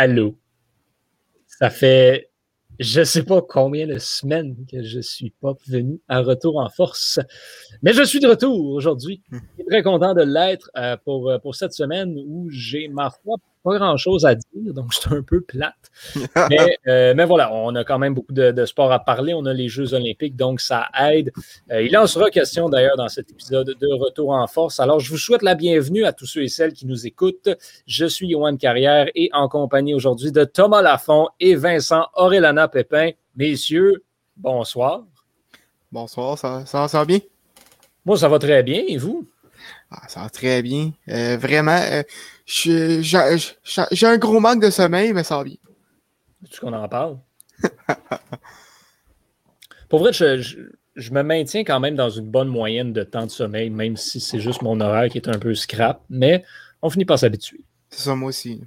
Allô. Ça fait je ne sais pas combien de semaines que je ne suis pas venu à retour en force, mais je suis de retour aujourd'hui. Je suis très content de l'être euh, pour, euh, pour cette semaine où j'ai, ma foi, pas grand-chose à dire, donc c'est un peu plate. Euh, mais, voilà, on a quand même beaucoup de, de, sport à parler. On a les Jeux olympiques, donc ça aide. il en sera question d'ailleurs dans cet épisode de Retour en force. Alors, je vous souhaite la bienvenue à tous ceux et celles qui nous écoutent. Je suis Yoann Carrière et en compagnie aujourd'hui de Thomas Lafont et Vincent Aurelana Pépin. Messieurs, bonsoir. Bonsoir, ça, ça, va bien? Moi, ça va très bien. Et vous? Ah, ça va très bien. Euh, vraiment, euh, j'ai un gros manque de sommeil, mais ça va bien. Est-ce qu'on en parle? Pour vrai, je, me maintiens quand même dans une bonne moyenne de temps de sommeil, même si c'est juste mon horaire qui est un peu scrap, mais on finit par s'habituer. C'est ça, moi aussi.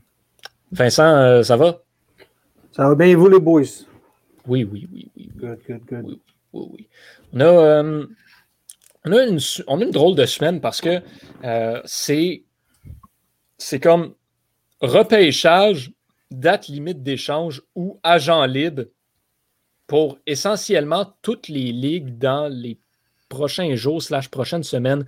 Vincent, euh, ça va? Ça va bien, et vous, les boys? Oui, oui, oui, oui. Good, good, good. Oui, oui, oui. On a, euh, on, a une, on a une drôle de semaine parce que euh, c'est c'est comme repêchage, date limite d'échange ou agent libre pour essentiellement toutes les ligues dans les prochains jours slash prochaines semaines.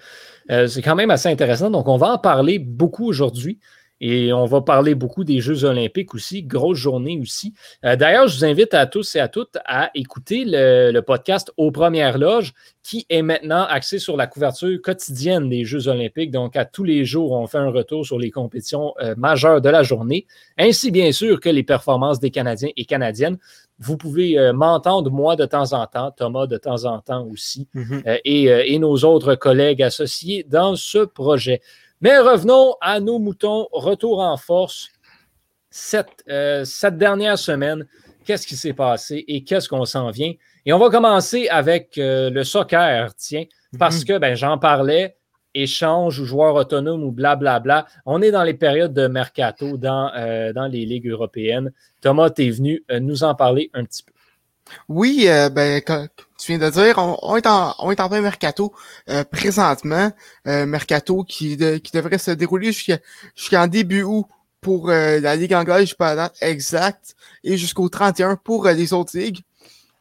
Euh, c'est quand même assez intéressant. Donc, on va en parler beaucoup aujourd'hui. Et on va parler beaucoup des Jeux olympiques aussi, grosse journée aussi. Euh, d'ailleurs, je vous invite à tous et à toutes à écouter le, podcast Aux Premières Loges, qui est maintenant axé sur la couverture quotidienne des Jeux olympiques. Donc, à tous les jours, on fait un retour sur les compétitions euh, majeures de la journée, ainsi bien sûr que les performances des Canadiens et Canadiennes. Vous pouvez euh, m'entendre, moi, de temps en temps, Thomas, de temps en temps aussi, et, et nos autres collègues associés dans ce projet. Mais revenons à nos moutons. Retour en force. Cette, euh, cette dernière semaine, qu'est-ce qui s'est passé et qu'est-ce qu'on s'en vient? Et on va commencer avec euh, le soccer, tiens, parce mhm. que ben, j'en parlais, échange ou joueur autonome ou blablabla. On est dans les périodes de mercato dans, euh, dans les ligues européennes. Thomas, tu es venu nous en parler un petit peu. Oui, euh, ben, comme tu viens de dire, on, est, en, on est en plein mercato euh, présentement. Euh, mercato qui, qui devrait se dérouler jusqu'en début août pour la Ligue anglaise, je pas la date exacte, et jusqu'au 31 pour les autres ligues.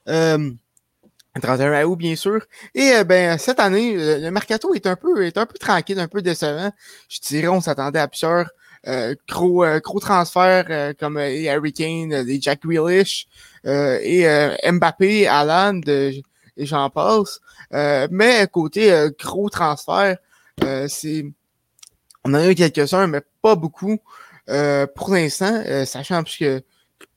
31 août, bien sûr. Et ben cette année, le, mercato est un peu est un peu tranquille, un peu décevant. Je dirais, on s'attendait à plusieurs euh, gros, gros transferts comme les Harry Kane, les Jack Grealish, euh, et euh, Mbappé, Alan, et j'en passe. Euh, mais côté gros transfert, c'est on en a eu quelques-uns, mais pas beaucoup pour l'instant, sachant que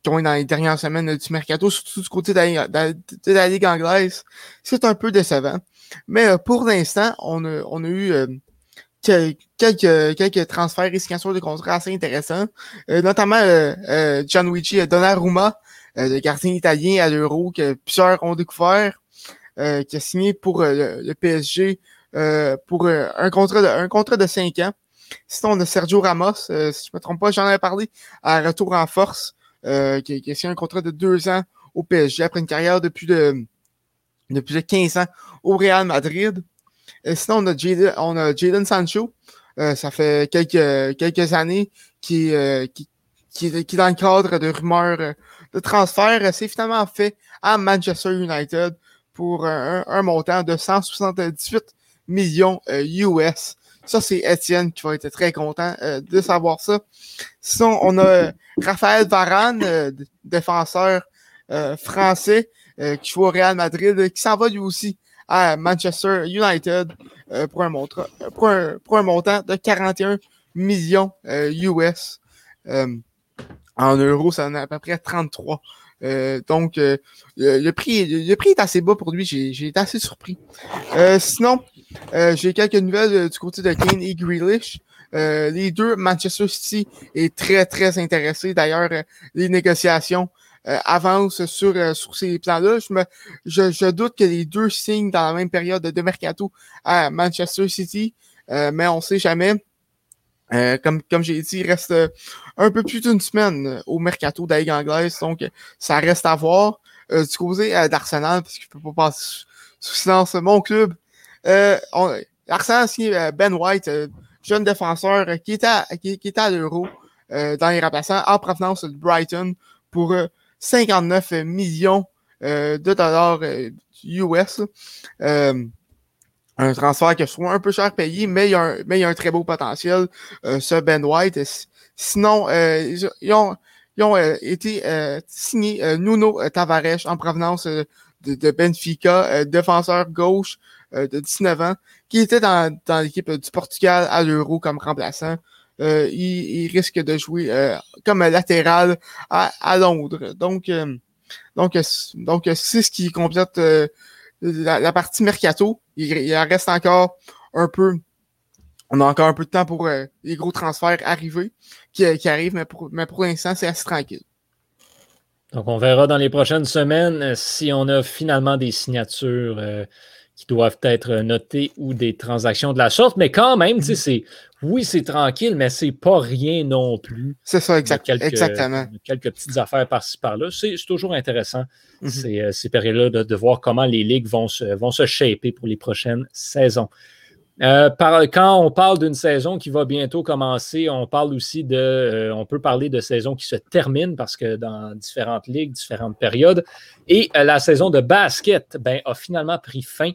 qu'on est dans les dernières semaines du mercato, surtout du côté de la, Ligue anglaise, c'est un peu décevant. Mais pour l'instant, on a, on a eu quelques, quelques transferts et signatures de contrats assez intéressants, notamment euh, Gianluigi Donnarumma, euh, le gardien italien à l'Euro que plusieurs ont découvert, euh, qui a signé pour euh, le, PSG pour un contrat de un contrat de 5 ans. Sinon, on a Sergio Ramos, si je ne me trompe pas, j'en avais parlé, à retour en force, qui, qui, a signé un contrat de 2 ans au PSG après une carrière de plus de, de plus de 15 ans au Real Madrid. sinon, on a Jadon, on a Jadon Sancho. ça fait quelques, quelques années qui, qui, qui, qui est dans le cadre de rumeurs le transfert s'est finalement fait à Manchester United pour un, montant de 178 millions US. Euh, ça, c'est Étienne qui va être très content euh, de savoir ça. Sinon, on a euh, Raphaël Varane, défenseur français, qui joue au Real Madrid, qui s'en va lui aussi à Manchester United pour, un, montant de 41 millions US. En euros, ça en a à peu près 33. Euh, donc, euh, le, prix, le prix est assez bas pour lui. J'ai été assez surpris. Euh, sinon, j'ai quelques nouvelles du côté de Kane et Grealish. les deux, Manchester City est très, très intéressé. D'ailleurs, les négociations avancent sur, sur ces plans-là. Je, je, je, doute que les deux signent dans la même période de mercato à Manchester City, mais on sait jamais. Euh, comme comme j'ai dit, il reste euh, un peu plus d'une semaine euh, au mercato la anglaise, donc ça reste à voir. du côté d'Arsenal, parce que je peux pas passer sous silence mon club. On, Arsenal a signé Ben White, jeune défenseur qui était à, qui, à l'Euro. dans les remplaçants en provenance de Brighton pour 59 millions de dollars US. Un transfert qui soit un peu cher payé, mais il y a un, mais il y a un très beau potentiel, ce Ben White. Sinon, ils ont, ils ont été signés Nuno Tavares en provenance de, Benfica, défenseur gauche de 19 ans, qui était dans, dans l'équipe du Portugal à l'Euro comme remplaçant. il, il, risque de jouer comme latéral à, à Londres. Donc, donc, donc c'est ce qui complète la, partie mercato. Il, il reste encore un peu on a encore un peu de temps pour les gros transferts arriver, qui, qui arrivent, mais pour, l'instant, c'est assez tranquille. Donc, on verra dans les prochaines semaines euh, si on a finalement des signatures euh, qui doivent être notées ou des transactions de la sorte. Mais quand même, tu sais, c'est oui, c'est tranquille, mais c'est pas rien non plus. C'est ça, exactement. Quelques petites affaires par-ci par-là. C'est toujours intéressant mhm. euh, ces, périodes-là de, de, voir comment les ligues vont se, vont se shaper pour les prochaines saisons. Euh, quand on parle d'une saison qui va bientôt commencer, on parle aussi de, euh, on peut parler de saison qui se termine parce que dans différentes ligues, différentes périodes. Et euh, la saison de basket ben, a finalement pris fin.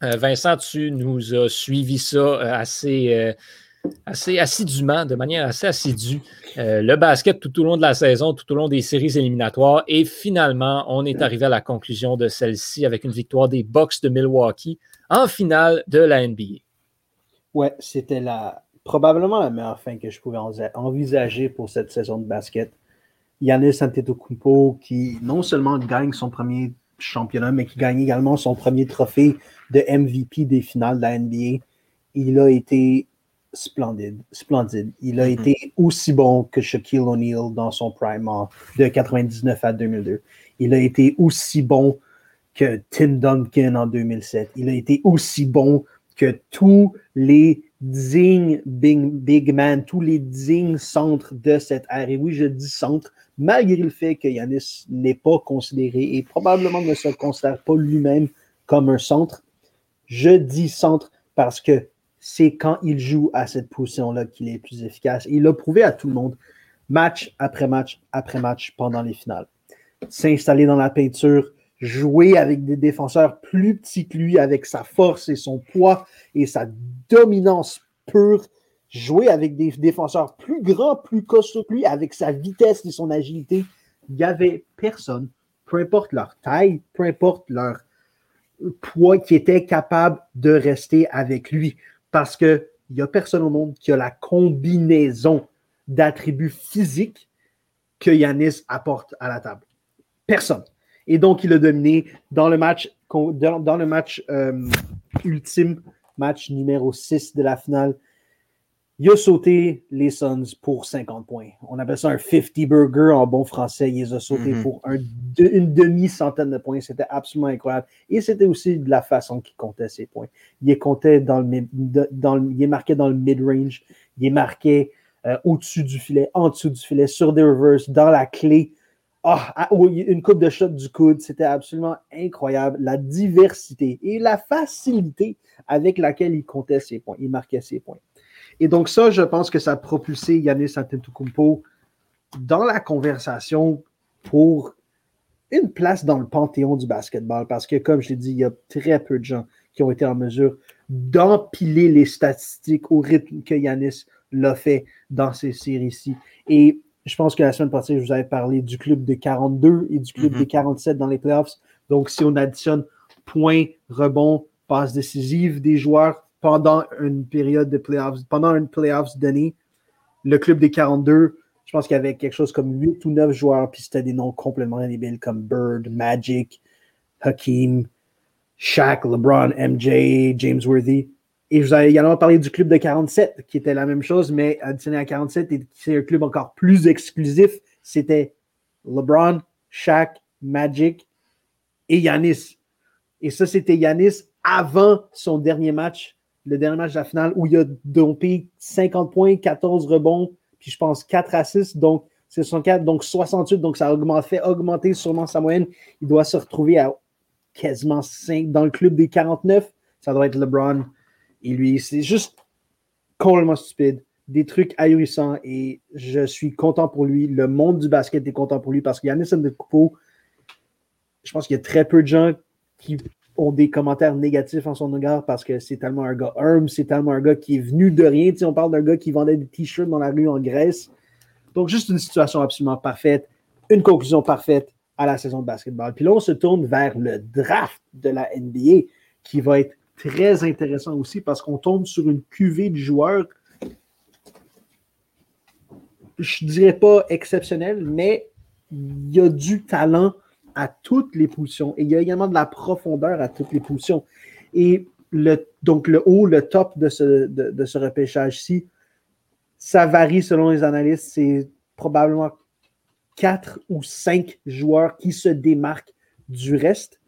Vincent, tu nous as suivi ça assez, assez assidûment, de manière assez assidue. le basket tout au long de la saison, tout au long des séries éliminatoires. Et finalement, on est arrivé à la conclusion de celle-ci avec une victoire des Bucks de Milwaukee en finale de la NBA. Ouais, c'était la, probablement la meilleure fin que je pouvais envisager pour cette saison de basket. Yannis Antetokounmpo qui non seulement gagne son premier championnat, mais qui gagne également son premier trophée de MVP des finales de la NBA. Il a été splendide, splendide. Il a mm-hmm. été aussi bon que Shaquille O'Neal dans son prime de 99 à 2002. Il a été aussi bon que Tim Duncan en 2007. Il a été aussi bon que tous les dignes big, big man, tous les dignes centres de cette ère. Et oui, je dis centre, malgré le fait que Yanis n'est pas considéré et probablement ne se considère pas lui-même comme un centre. Je dis centre parce que c'est quand il joue à cette position-là qu'il est plus efficace. il l'a prouvé à tout le monde, match après match après match pendant les finales. S'installer dans la peinture, jouer avec des défenseurs plus petits que lui, avec sa force et son poids et sa dominance pure, jouer avec des défenseurs plus grands, plus costauds que lui, avec sa vitesse et son agilité. Il n'y avait personne, peu importe leur taille, peu importe leur poids, qui était capable de rester avec lui. Parce qu'il n'y a personne au monde qui a la combinaison d'attributs physiques que Yanis apporte à la table. Personne. Et donc, il a dominé dans le match, euh, ultime, match numéro 6 de la finale. Il a sauté les Suns pour 50 points. On appelle ça un 50 burger en bon français. Il les a sauté mm-hmm. pour une demi-centaine de points. C'était absolument incroyable. Et c'était aussi de la façon qu'il comptait ses points. Il est comptait dans le, dans il est marqué dans le mid-range. Il est marqué euh, au-dessus du filet, en dessous du filet, sur des reverses, dans la clé. Ah, ah une coupe de shot du coude, c'était absolument incroyable. La diversité et la facilité avec laquelle il comptait ses points, il marquait ses points. Et donc ça, je pense que ça a propulsé Yanis Antetokounmpo dans la conversation pour une place dans le panthéon du basketball parce que, comme je l'ai dit, il y a très peu de gens qui ont été en mesure d'empiler les statistiques au rythme que Yanis l'a fait dans ces séries-ci. Et je pense que la semaine passée, je vous avais parlé du club de 42 et du club de 47 dans les playoffs. Donc, si on additionne points, rebonds, passes décisives des joueurs pendant une période de playoffs, pendant une playoffs donnée, le club des 42, je pense qu'il y avait quelque chose comme 8 ou 9 joueurs, puis c'était des noms complètement débiles comme Bird, Magic, Hakeem, Shaq, LeBron, MJ, James Worthy. Et je vous avais également parlé du club de 47, qui était la même chose, mais additionné à 47, et c'est un club encore plus exclusif. C'était LeBron, Shaq, Magic et Yanis. Et ça, c'était Yanis avant son dernier match, le dernier match de la finale, où il a dompé 50 points, 14 rebonds, puis je pense 4 assists, donc c'est 64, donc 68, donc ça a fait augmenter sûrement sa moyenne. Il doit se retrouver à quasiment 5 dans le club des 49. Ça doit être LeBron, et lui, c'est juste complètement stupide. des trucs ahurissants et je suis content pour lui. Le monde du basket est content pour lui parce qu'il y a de Coupeau. Je pense qu'il y a très peu de gens qui ont des commentaires négatifs en son égard parce que c'est tellement un gars humble, c'est tellement un gars qui est venu de rien. on parle d'un gars qui vendait des t-shirts dans la rue en Grèce. Donc, juste une situation absolument parfaite, une conclusion parfaite à la saison de basketball. Puis là, on se tourne vers le draft de la NBA qui va être très intéressant aussi parce qu'on tombe sur une cuvée de joueurs, je ne dirais pas exceptionnel, mais il y a du talent à toutes les positions et il y a également de la profondeur à toutes les positions. Et le, donc le haut, le top de ce, de, ce repêchage-ci, ça varie selon les analystes. C'est probablement quatre ou cinq joueurs qui se démarquent du reste.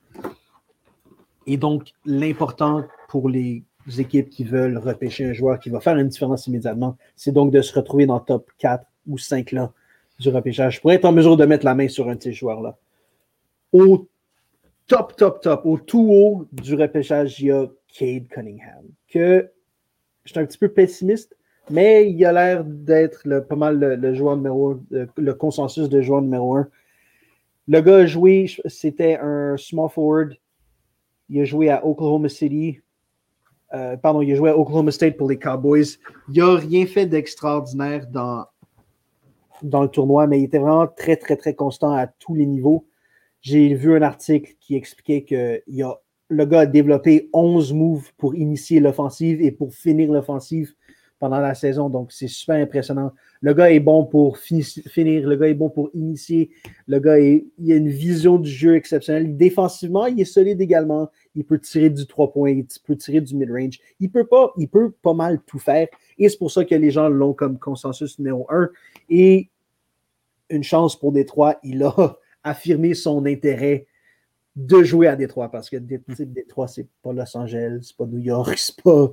Et donc, l'important pour les équipes qui veulent repêcher un joueur qui va faire une différence immédiatement, c'est donc de se retrouver dans le top 4 ou 5 là du repêchage pour être en mesure de mettre la main sur un de ces joueurs-là au top, top, top, au tout haut du repêchage, il y a Cade Cunningham, que je suis un petit peu pessimiste, mais il a l'air d'être pas mal le, joueur numéro un, le, consensus de joueur numéro un. Le gars a joué, c'était un small forward. Il a joué à Oklahoma City. Euh, pardon, il a joué à Oklahoma State pour les Cowboys. Il n'a rien fait d'extraordinaire dans, dans le tournoi, mais il était vraiment très, très, très constant à tous les niveaux. J'ai vu un article qui expliquait que y a, le gars a développé 11 moves pour initier l'offensive et pour finir l'offensive pendant la saison. Donc, c'est super impressionnant. Le gars est bon pour finir, le gars est bon pour initier. Le gars, est, il a une vision du jeu exceptionnelle. Défensivement, il est solide également. Il peut tirer du 3 points, il peut tirer du mid-range. Il peut pas, il peut pas mal tout faire. Et c'est pour ça que les gens l'ont comme consensus numéro 1. Et une chance pour Détroit, il a affirmer son intérêt de jouer à Détroit parce que Détroit, c'est pas Los Angeles, c'est pas New York, c'est pas.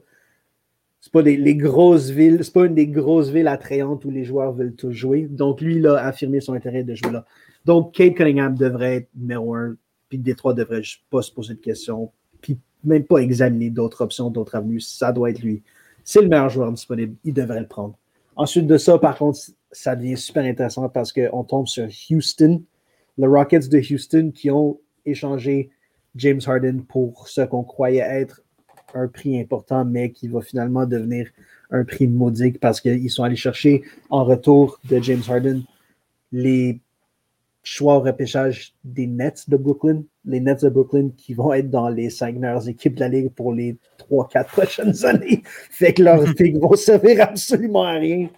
Pas les, grosses villes, c'est pas une des grosses villes attrayantes où les joueurs veulent tous jouer. Donc, lui, il a affirmé son intérêt de jouer là. Donc, Kate Cunningham devrait être numéro un, puis Détroit devrait pas se poser de questions, puis même pas examiner d'autres options, d'autres avenues. Ça doit être lui. C'est le meilleur joueur disponible, il devrait le prendre. Ensuite de ça, par contre, ça devient super intéressant parce qu'on tombe sur Houston, les Rockets de Houston qui ont échangé James Harden pour ce qu'on croyait être un prix important, mais qui va finalement devenir un prix modique parce qu'ils sont allés chercher en retour de James Harden les choix au repêchage des Nets de Brooklyn. Les Nets de Brooklyn qui vont être dans les cinq meilleures équipes de la Ligue pour les trois, quatre prochaines années. Fait que leurs picks vont servir absolument à rien.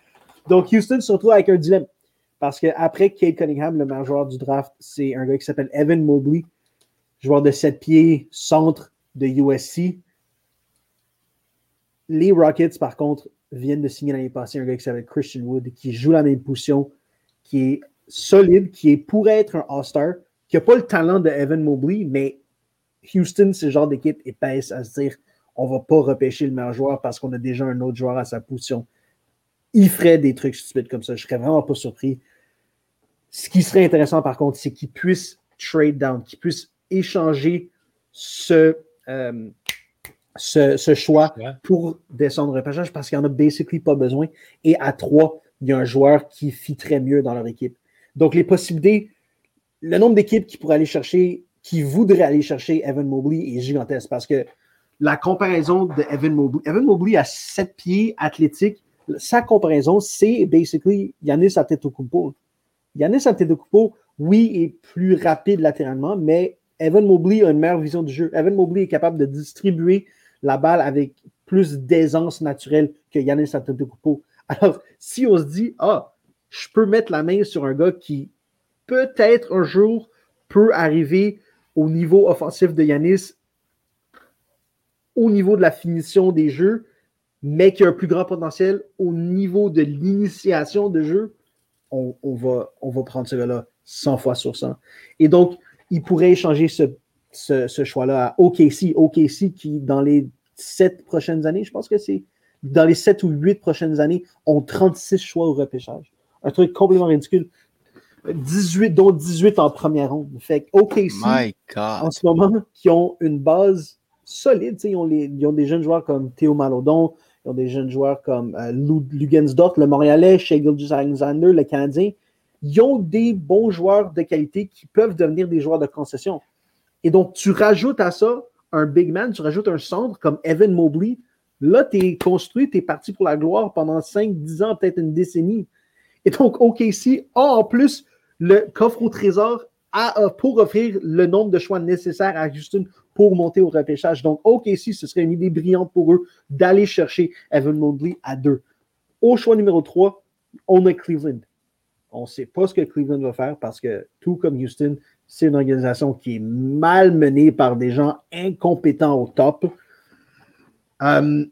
Donc Houston se retrouve avec un dilemme. Parce qu'après Kate Cunningham, le meilleur joueur du draft, c'est un gars qui s'appelle Evan Mobley, joueur de 7 pieds, centre de USC. Les Rockets, par contre, viennent de signer l'année passée un gars qui s'appelle Christian Wood, qui joue la même position, qui est solide, qui est, pourrait être un All-Star, qui n'a pas le talent de Evan Mobley, mais Houston, c'est le genre d'équipe épaisse à se dire on ne va pas repêcher le meilleur joueur parce qu'on a déjà un autre joueur à sa position. Il ferait des trucs stupides comme ça. Je ne serais vraiment pas surpris. Ce qui serait intéressant, par contre, c'est qu'ils puissent trade down, qu'ils puissent échanger ce, euh, ce, choix pour descendre au repêchage parce qu'il n'y en a basically pas besoin. Et à trois, il y a un joueur qui très mieux dans leur équipe. Donc, les possibilités, le nombre d'équipes qui pourraient aller chercher, qui voudraient aller chercher Evan Mobley est gigantesque parce que la comparaison de Evan Mobley, Evan Mobley a sept pieds athlétiques, sa comparaison, c'est basically Yanis Antetokounmpo. Yanis Antetokounmpo, oui, est plus rapide latéralement, mais Evan Mobley a une meilleure vision du jeu. Evan Mobley est capable de distribuer la balle avec plus d'aisance naturelle que Yanis Antetokounmpo. Alors, si on se dit, ah, je peux mettre la main sur un gars qui peut-être un jour peut arriver au niveau offensif de Yanis, au niveau de la finition des jeux, mais qui a un plus grand potentiel au niveau de l'initiation de jeu, on, va, on va prendre ce gars-là 100 fois sur 100. Et donc, il pourrait échanger ce, choix-là à OKC. OKC qui, dans les sept prochaines années, je pense que c'est dans les sept ou huit prochaines années, ont 36 choix au repêchage. Un truc complètement ridicule. 18, dont 18 en première ronde. Fait OKC, en ce moment, qui ont une base solide. Ils ont, ils ont des jeunes joueurs comme Théo Malodon, Ils ont des jeunes joueurs comme euh, Lugensdorf, le Montréalais, Shea Alexander, le Canadien. Ils ont des bons joueurs de qualité qui peuvent devenir des joueurs de concession. Et donc, tu rajoutes à ça un big man, tu rajoutes un centre comme Evan Mobley. Là, tu es construit, tu es parti pour la gloire pendant 5, 10 ans, peut-être une décennie. Et donc, OKC a en plus le coffre au trésor pour offrir le nombre de choix nécessaires à Houston pour monter au repêchage. Donc, OKC, ce serait une idée brillante pour eux d'aller chercher Evan Mobley à deux. Au choix numéro 3, on a Cleveland. On ne sait pas ce que Cleveland va faire parce que, tout comme Houston, c'est une organisation qui est mal menée par des gens incompétents au top. Euh,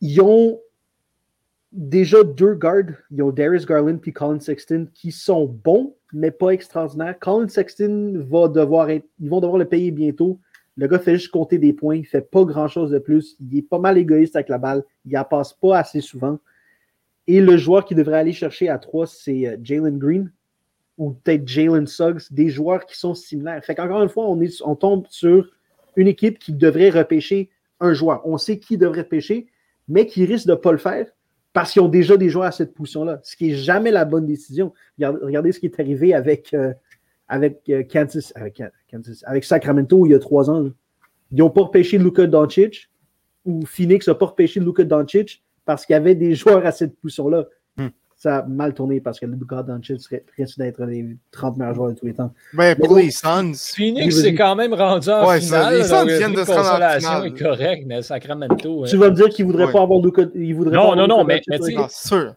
ils ont déjà deux gardes. Ils ont Darius Garland et Colin Sexton qui sont bons, mais pas extraordinaires. Colin Sexton va devoir être, ils vont devoir le payer bientôt. Le gars fait juste compter des points, il fait pas grand chose de plus. Il est pas mal égoïste avec la balle, il la passe pas assez souvent. Et le joueur qui devrait aller chercher à 3, c'est euh, Jalen Green, ou peut-être Jalen Suggs, des joueurs qui sont similaires. Fait qu'encore une fois, on tombe sur une équipe qui devrait repêcher un joueur. On sait qui devrait pêcher, mais qui risque de ne pas le faire parce qu'ils ont déjà des joueurs à cette position-là, ce qui n'est jamais la bonne décision. Regardez, ce qui est arrivé avec, euh, avec, euh, Kansas, avec, avec, Sacramento il y a trois ans. Ils n'ont pas repêché Luka Doncic, ou Phoenix n'a pas repêché Luka Doncic parce qu'il y avait des joueurs à cette position-là ça a mal tourné parce que Luka Doncic risque d'être un des 30 meilleurs joueurs de tous les temps. Ben, pour les Suns. Phoenix c'est quand même rendu en ouais, finale. les Suns viennent de se rendre en finale. est correct, mais Sacramento. Tu vas me dire qu'il ne voudrait pas avoir Luka. Il voudrait non, pas non, non, mais, mais tu sûr.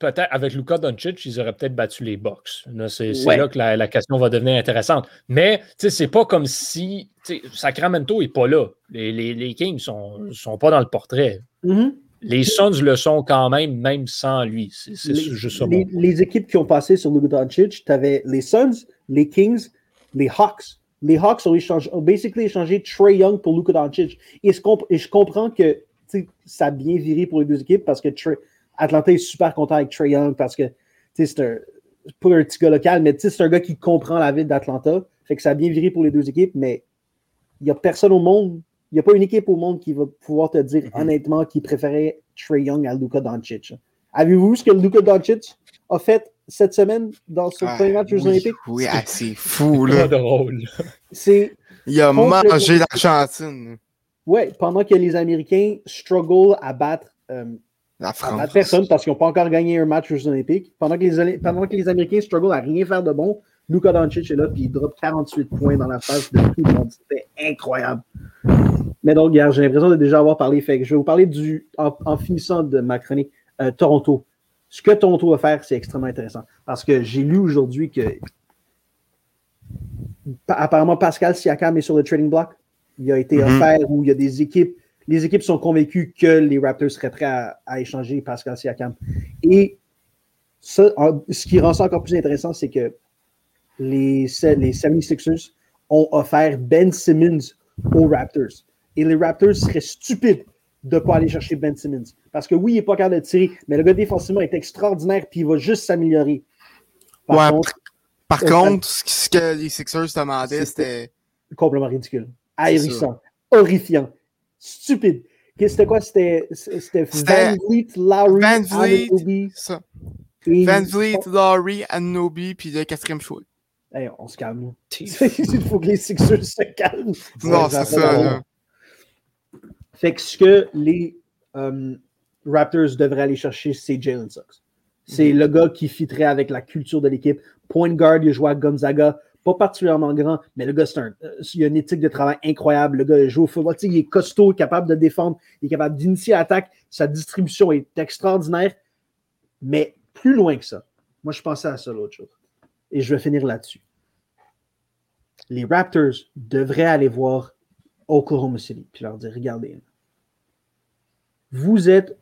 Peut-être avec Luka Doncic, ils auraient peut-être battu les Bucks. C'est là que la, question va devenir intéressante. Mais c'est pas comme si Sacramento n'est pas là. Les, les, les Kings ne sont, sont pas dans le portrait. Mm-hmm. Les Suns le sont quand même, même sans lui. C'est juste ça. Les, les, équipes qui ont passé sur Luka Doncic, tu avais les Suns, les Kings, les Hawks. Les Hawks ont, échangé, ont basically échangé Trey Young pour Luka Doncic. Et, je comprends que ça a bien viré pour les deux équipes parce que Trey, Atlanta est super content avec Trey Young parce que c'est un, pas un petit gars local, mais c'est un gars qui comprend la ville d'Atlanta. Fait que ça a bien viré pour les deux équipes, mais il n'y a personne au monde il n'y a pas une équipe au monde qui va pouvoir te dire mm-hmm. honnêtement qu'il préférait Trey Young à Luka Doncic. Avez-vous vu ce que Luka Doncic a fait cette semaine dans son ah, premier match aux Olympiques? Oui, ah, c'est fou, là. drôle. C'est. Il a mangé l'Argentine. Oui, pendant que les Américains struggle à battre, euh, la France. À personne parce qu'ils n'ont pas encore gagné un match aux Olympiques. Pendant que les, pendant que les Américains struggle à rien faire de bon, Luka Doncic est là, puis il drop 48 points dans la face de tout le monde. C'était incroyable. Mais donc, j'ai l'impression de déjà avoir parlé. Fait que je vais vous parler du, en, finissant de ma chronique, euh, Toronto. Ce que Toronto va faire, c'est extrêmement intéressant. Parce que j'ai lu aujourd'hui que apparemment Pascal Siakam est sur le trading block. Il a été mm-hmm. offert où il y a des équipes. Les équipes sont convaincues que les Raptors seraient prêts à, échanger Pascal Siakam. Et ça, ce qui rend ça encore plus intéressant, c'est que les, les 76ers ont offert Ben Simmons aux Raptors. Et les Raptors seraient stupides de ne pas aller chercher Ben Simmons. Parce que oui, il n'est pas capable de tirer, mais le gars défensivement est extraordinaire puis il va juste s'améliorer. Par contre, par contre ce que les Sixers demandaient, c'était. Complètement ridicule. Ahérissant. Horrifiant. Stupide. C'était quoi? C'était Van Vliet, Lowry, Van Vliet, ça. Van Vliet, Lowry, Anobi, puis le quatrième choix. Hey, on se calme. Il faut que les Sixers se calment. Non, c'est ça. Fait que ce que les euh, Raptors devraient aller chercher, c'est Jalen Suggs. C'est mhm. le gars qui fitterait avec la culture de l'équipe. Point guard, il a joué à Gonzaga. Pas particulièrement grand, mais le gars, c'est un, euh, il a une éthique de travail incroyable. Le gars joue au football. il est costaud, capable de défendre, il est capable d'initier l'attaque. Sa distribution est extraordinaire. Mais plus loin que ça, moi, je pensais à ça l'autre chose et je vais finir là-dessus. Les Raptors devraient aller voir Oklahoma City puis leur dire regardez, vous êtes,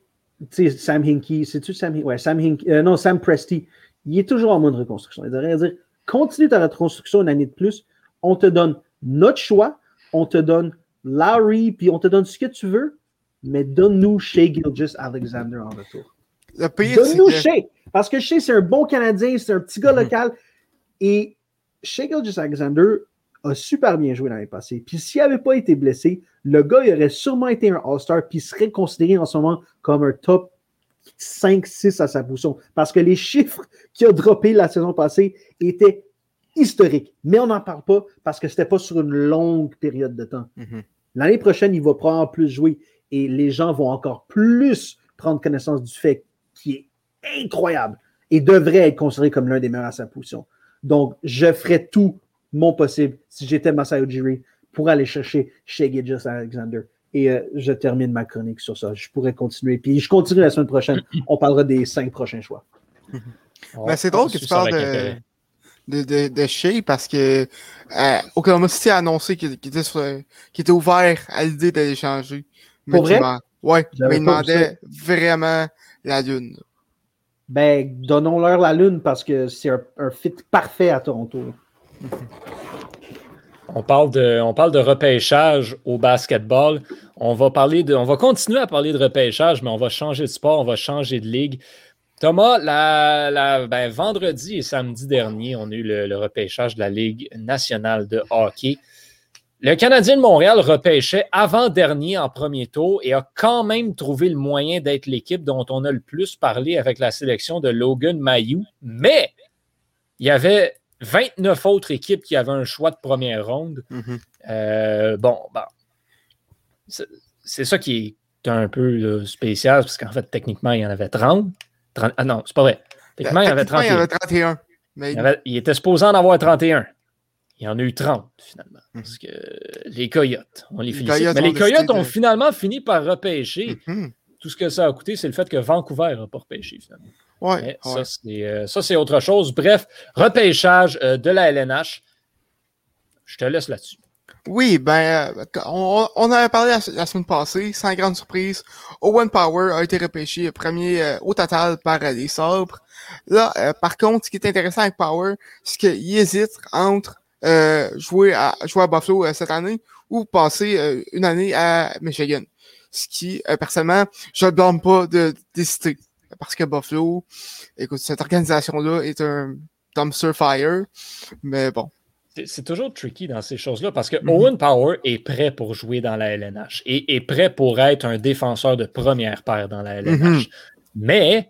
tu sais, Sam Hinkie, c'est-tu Sam Hinkie? Ouais, Sam Hinkie, euh, non, Sam Presti, il est toujours en mode reconstruction. Il devrait dire continue ta reconstruction une année de plus, on te donne notre choix, on te donne Larry, puis on te donne ce que tu veux, mais donne-nous Shea Gilgis Alexander en retour. Donne-nous Shea. Parce que Shea, c'est un bon Canadien, c'est un petit gars mm-hmm. local. Et Shea Gilgis Alexander a super bien joué l'année passée. Puis s'il n'avait pas été blessé, le gars il aurait sûrement été un All-Star, puis serait considéré en ce moment comme un top 5-6 à sa position. Parce que les chiffres qu'il a droppés la saison passée étaient historiques. Mais on n'en parle pas parce que ce n'était pas sur une longue période de temps. Mhm. L'année prochaine, il va probablement plus jouer et les gens vont encore plus prendre connaissance du fait qu'il est incroyable et devrait être considéré comme l'un des meilleurs à sa position. Donc, je ferais tout mon possible si j'étais Masayo Ujiri pour aller chercher chez Gidges Alexander. Et euh, je termine ma chronique sur ça. Je pourrais continuer. Puis je continue la semaine prochaine. On parlera des cinq prochains choix. C'est drôle que tu parles de, de, de, de Shea parce que euh, Oklahoma City a annoncé qu'il qu'il était, sur- qu'il était ouvert à l'idée d'aller changer. Pour vrai? Ouais, J'avais mais il demandait vraiment la lune. Ben, donnons-leur la lune parce que c'est un, un fit parfait à Toronto. On parle, de, repêchage au basketball. On va, continuer à parler de repêchage, mais on va changer de sport, on va changer de ligue. Thomas, la, la- ben, vendredi et samedi dernier, on a eu le, le repêchage de la Ligue nationale de hockey. Le Canadien de Montréal repêchait avant-dernier en premier tour et a quand même trouvé le moyen d'être l'équipe dont on a le plus parlé avec la sélection de Logan Mayou. Mais il y avait 29 autres équipes qui avaient un choix de première ronde. Mhm. Euh, bon, bon. C'est ça qui est un peu là, spécial, parce qu'en fait, techniquement, il y en avait 30. 30 ah non, c'est pas vrai. Techniquement, il y en avait Techniquement, 31. il y en avait 31. Mais Il, y avait- il était supposé en avoir 31. Il y en a eu 30, finalement. Mhm. Parce que les Coyotes, on les Les félicite. Coyotes Mais les Coyotes ont de- finalement fini par repêcher. Mhm. Tout ce que ça a coûté, c'est le fait que Vancouver n'a pas repêché, finalement. Ouais, ouais. ça, c'est, euh, ça, c'est autre chose. Bref, repêchage euh, de la LNH. Je te laisse là-dessus. Oui, ben, euh, on, on en avait parlé la, la semaine passée, sans grande surprise. Owen Power a été repêché premier euh, au total par euh, les Sabres. Là, euh, par contre, ce qui est intéressant avec Power, c'est qu'il hésite entre euh, jouer, à, jouer à Buffalo euh, cette année ou passer euh, une année à Michigan. Ce qui, euh, personnellement, je ne blâme pas de décider. Parce que Buffalo, écoute, cette organisation-là est un dumpster fire. Mais bon. C'est- toujours tricky dans ces choses-là parce que Mhm. Owen Power est prêt pour jouer dans la LNH et est prêt pour être un défenseur de première paire dans la LNH. Mhm. Mais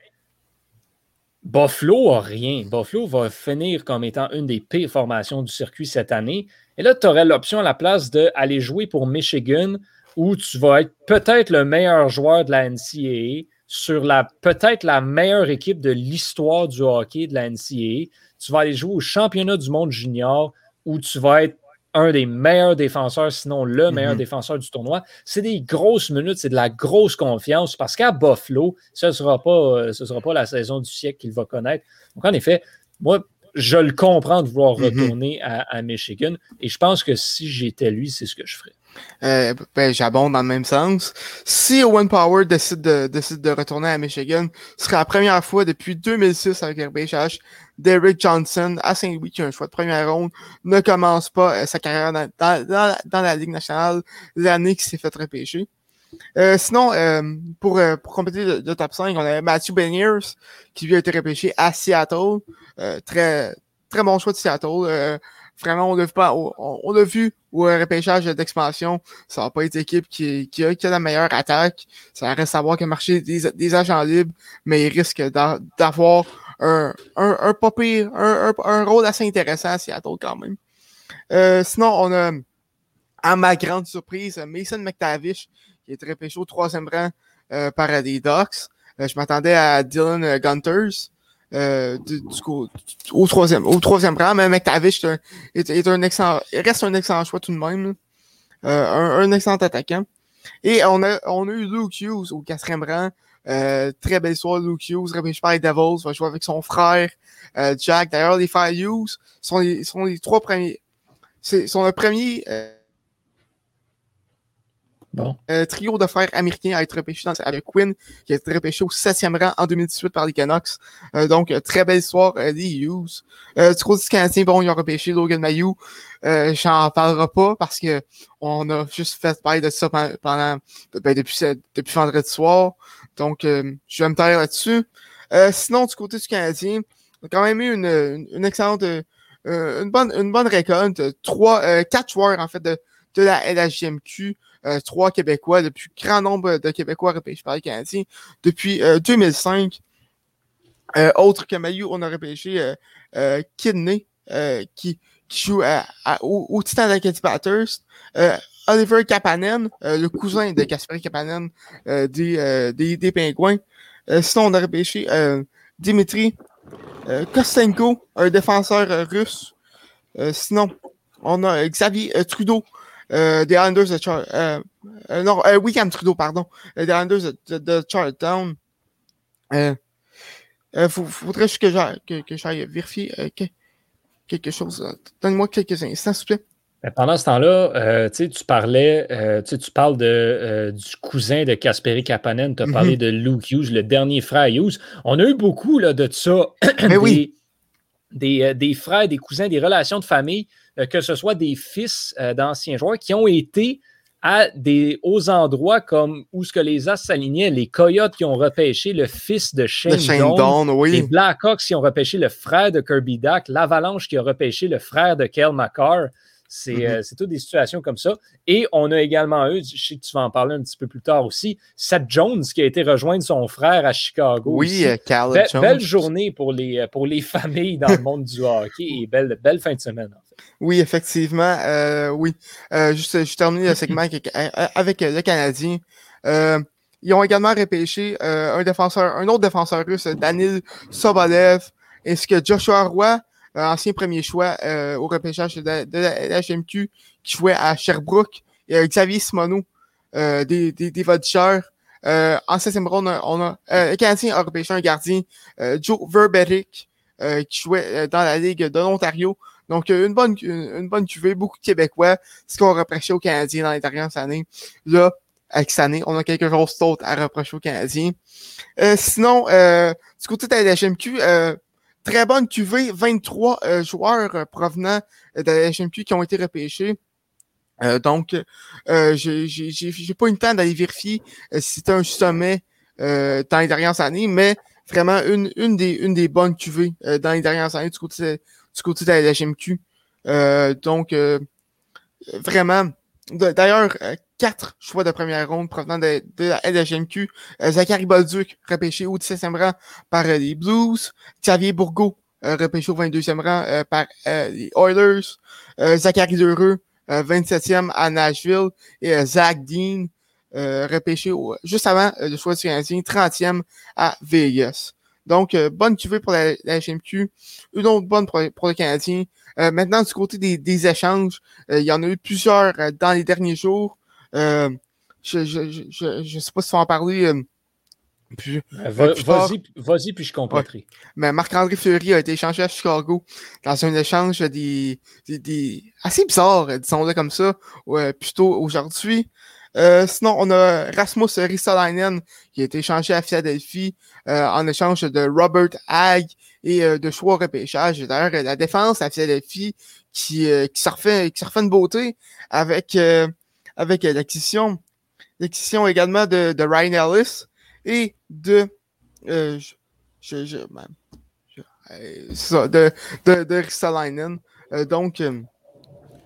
Buffalo a rien. Buffalo va finir comme étant une des pires formations du circuit cette année. Et là, tu aurais l'option à la place d'aller jouer pour Michigan où tu vas être peut-être le meilleur joueur de la NCAA sur la peut-être la meilleure équipe de l'histoire du hockey de la NCAA. Tu vas aller jouer au championnat du monde junior où tu vas être un des meilleurs défenseurs, sinon le meilleur Mhm. défenseur du tournoi. C'est des grosses minutes, c'est de la grosse confiance parce qu'à Buffalo, ce ne sera, pas, euh, ce sera pas la saison du siècle qu'il va connaître. Donc, en effet, moi, je le comprends de vouloir Mhm. retourner à, à Michigan et je pense que si j'étais lui, c'est ce que je ferais. Euh, ben, j'abonde dans le même sens. Si Owen Power décide de, décide de retourner à Michigan, ce serait la première fois depuis 2006 avec repêchage d'Eric Johnson à Saint-Louis qui a un choix de première ronde, ne commence pas euh, sa carrière dans, dans, dans, la Ligue nationale l'année qu'il s'est fait repêcher. Euh, sinon, euh, pour, euh, pour compléter le, top 5, on a Matthew Beniers qui lui a été repêché à Seattle. Très, très bon choix de Seattle. Vraiment, on l'a vu, pas, on, on l'a vu au repêchage d'expansion. Ça va pas être l'équipe qui, a, a la meilleure attaque. Ça reste à voir que marché des, des agents libres, mais il risque d'a- d'avoir un, un, rôle assez intéressant à Seattle quand même. Euh, sinon, on a, à ma grande surprise, Mason McTavish, qui est repêché au troisième rang euh, par les Ducks. Euh, je m'attendais à Dylan Gunters. Euh, du, du au troisième, au troisième rang, mais McTavish est est, est un excellent, il reste un excellent choix tout de même. Euh, un, un excellent attaquant. Et on a, on a eu Luke Hughes au quatrième rang. Euh, très belle histoire, Luke Hughes, repêché par les Devils, va jouer avec son frère euh, Jack. D'ailleurs, les frères Hughes sont les, sont les trois premiers. C'est sont le premier euh, Euh, trio de frères américains à être repêché dans, avec Quinn, qui a été repêché au septième rang en 2018 par les Canucks. Euh, donc, euh, très belle histoire euh, des Hughes. Euh, du côté du Canadien, bon, ils ont repêché Logan Mayou. Euh, J'en parlerai pas parce que on a juste fait parler de ça pen- pendant ben, depuis, depuis vendredi soir. Donc, euh, je vais me taire là-dessus. Euh, sinon, du côté du Canadien, on a quand même eu une, une, excellente, une, bonne, une bonne récolte. Trois, quatre joueurs, en fait, de, de la LHJMQ. Trois Québécois, le plus grand nombre de Québécois repêchés par les Canadiens depuis 2005. autre que Mayu, on a repêché Kidney, qui, joue au, Titan d'Acadie Batters. Oliver Kapanen, le cousin de Kasper Kapanen des, des, des, Pingouins. sinon, on a repêché Dimitri euh, Kostenko, un défenseur euh, russe. Euh, sinon, on a Xavier Trudeau des Islanders de Charlottetown. non, Weekend Trudeau, pardon. des Islanders de, de, Charlottetown. Il faudrait juste que j'aille que, vérifier quelque chose. Donne-moi quelques instants, s'il vous plaît. Ben, pendant ce temps-là, euh, tu parlais, euh, tu parles de, euh, du cousin de Kasperi Kapanen, tu as parlé mhm. de Luke Hughes, le dernier frère Hughes. On a eu beaucoup là, de ça, des, oui. des, frères, des cousins, des relations de famille, que ce soit des fils d'anciens joueurs qui ont été à des hauts endroits comme où ce que les As s'alignaient, les Coyotes qui ont repêché le fils de Shane, Shane les Blackhawks qui ont repêché le frère de Kirby Duck, l'Avalanche qui a repêché le frère de Kel McCarr. Mm-hmm. Euh, c'est toutes des situations comme ça. Et on a également eu, je sais que tu vas en parler un petit peu plus tard aussi, Seth Jones qui a été rejoindre son frère à Chicago. Oui, euh, Cal Jones. Belle journée pour les, euh, pour les familles dans le monde du hockey et belle, belle fin de semaine. Oui, effectivement. oui. juste, je termine le segment avec, avec le Canadien. ils ont également repêché un défenseur, un autre défenseur russe, Danil Sobolev, ce que Joshua Roy, euh, ancien premier choix euh, au repêchage de, la HMQ qui jouait à Sherbrooke, et Xavier Simoneau euh, des, des, des Euh, en septième ronde, on a, le Canadien a repêché un gardien, Joe Verbetic, qui jouait dans la Ligue de l'Ontario. Donc, une bonne, une, bonne cuvée, beaucoup de Québécois, ce qu'on a reproché aux Canadiens dans les dernières années. Là, avec cette année, on a quelque chose d'autre à reprocher aux Canadiens. sinon, du côté de la HMQ, Très bonne QV, 23 euh, joueurs euh, provenant de la HMQ qui ont été repêchés. Euh, donc, euh, j'ai pas eu le temps d'aller vérifier si c'était un sommet dans les dernières années, mais vraiment une, une, des, une des bonnes QV dans les dernières années du côté, du côté de la HMQ. donc, vraiment, d'ailleurs, quatre choix de première ronde provenant de, la LHMQ. Euh, Zachary Bolduc, repêché au 17e rang par euh, les Blues. Xavier Bourgault, euh, repêché au 22e rang par les Oilers. Zachary Lheureux, 27e à Nashville. Et Zach Dean, repêché juste avant le choix du Canadien, 30e à Vegas. Donc, bonne cuvée pour la, LHMQ. Une autre bonne pour, pour le Canadien. maintenant, du côté des, des échanges, il y en a eu plusieurs dans les derniers jours. Euh, je, je, je, je, sais pas si on va en parler. Euh, euh, vas-y, vas-y, puis je compléterai. Mais Marc-André Fleury a été échangé à Chicago dans un échange des, des, des assez bizarre, disons-le comme ça, plutôt aujourd'hui. Euh, sinon, on a Rasmus Ristolainen qui a été échangé à Philadelphie euh, en échange de Robert Hag et euh, de choix repêchage. D'ailleurs, la défense à Philadelphie qui, qui, se refait, qui une beauté avec avec euh, l'acquisition, l'acquisition également de, de, Ryan Ellis et de, euh, je, je, ben, euh, ça, de, de, de Ristolainen. Euh, donc, euh,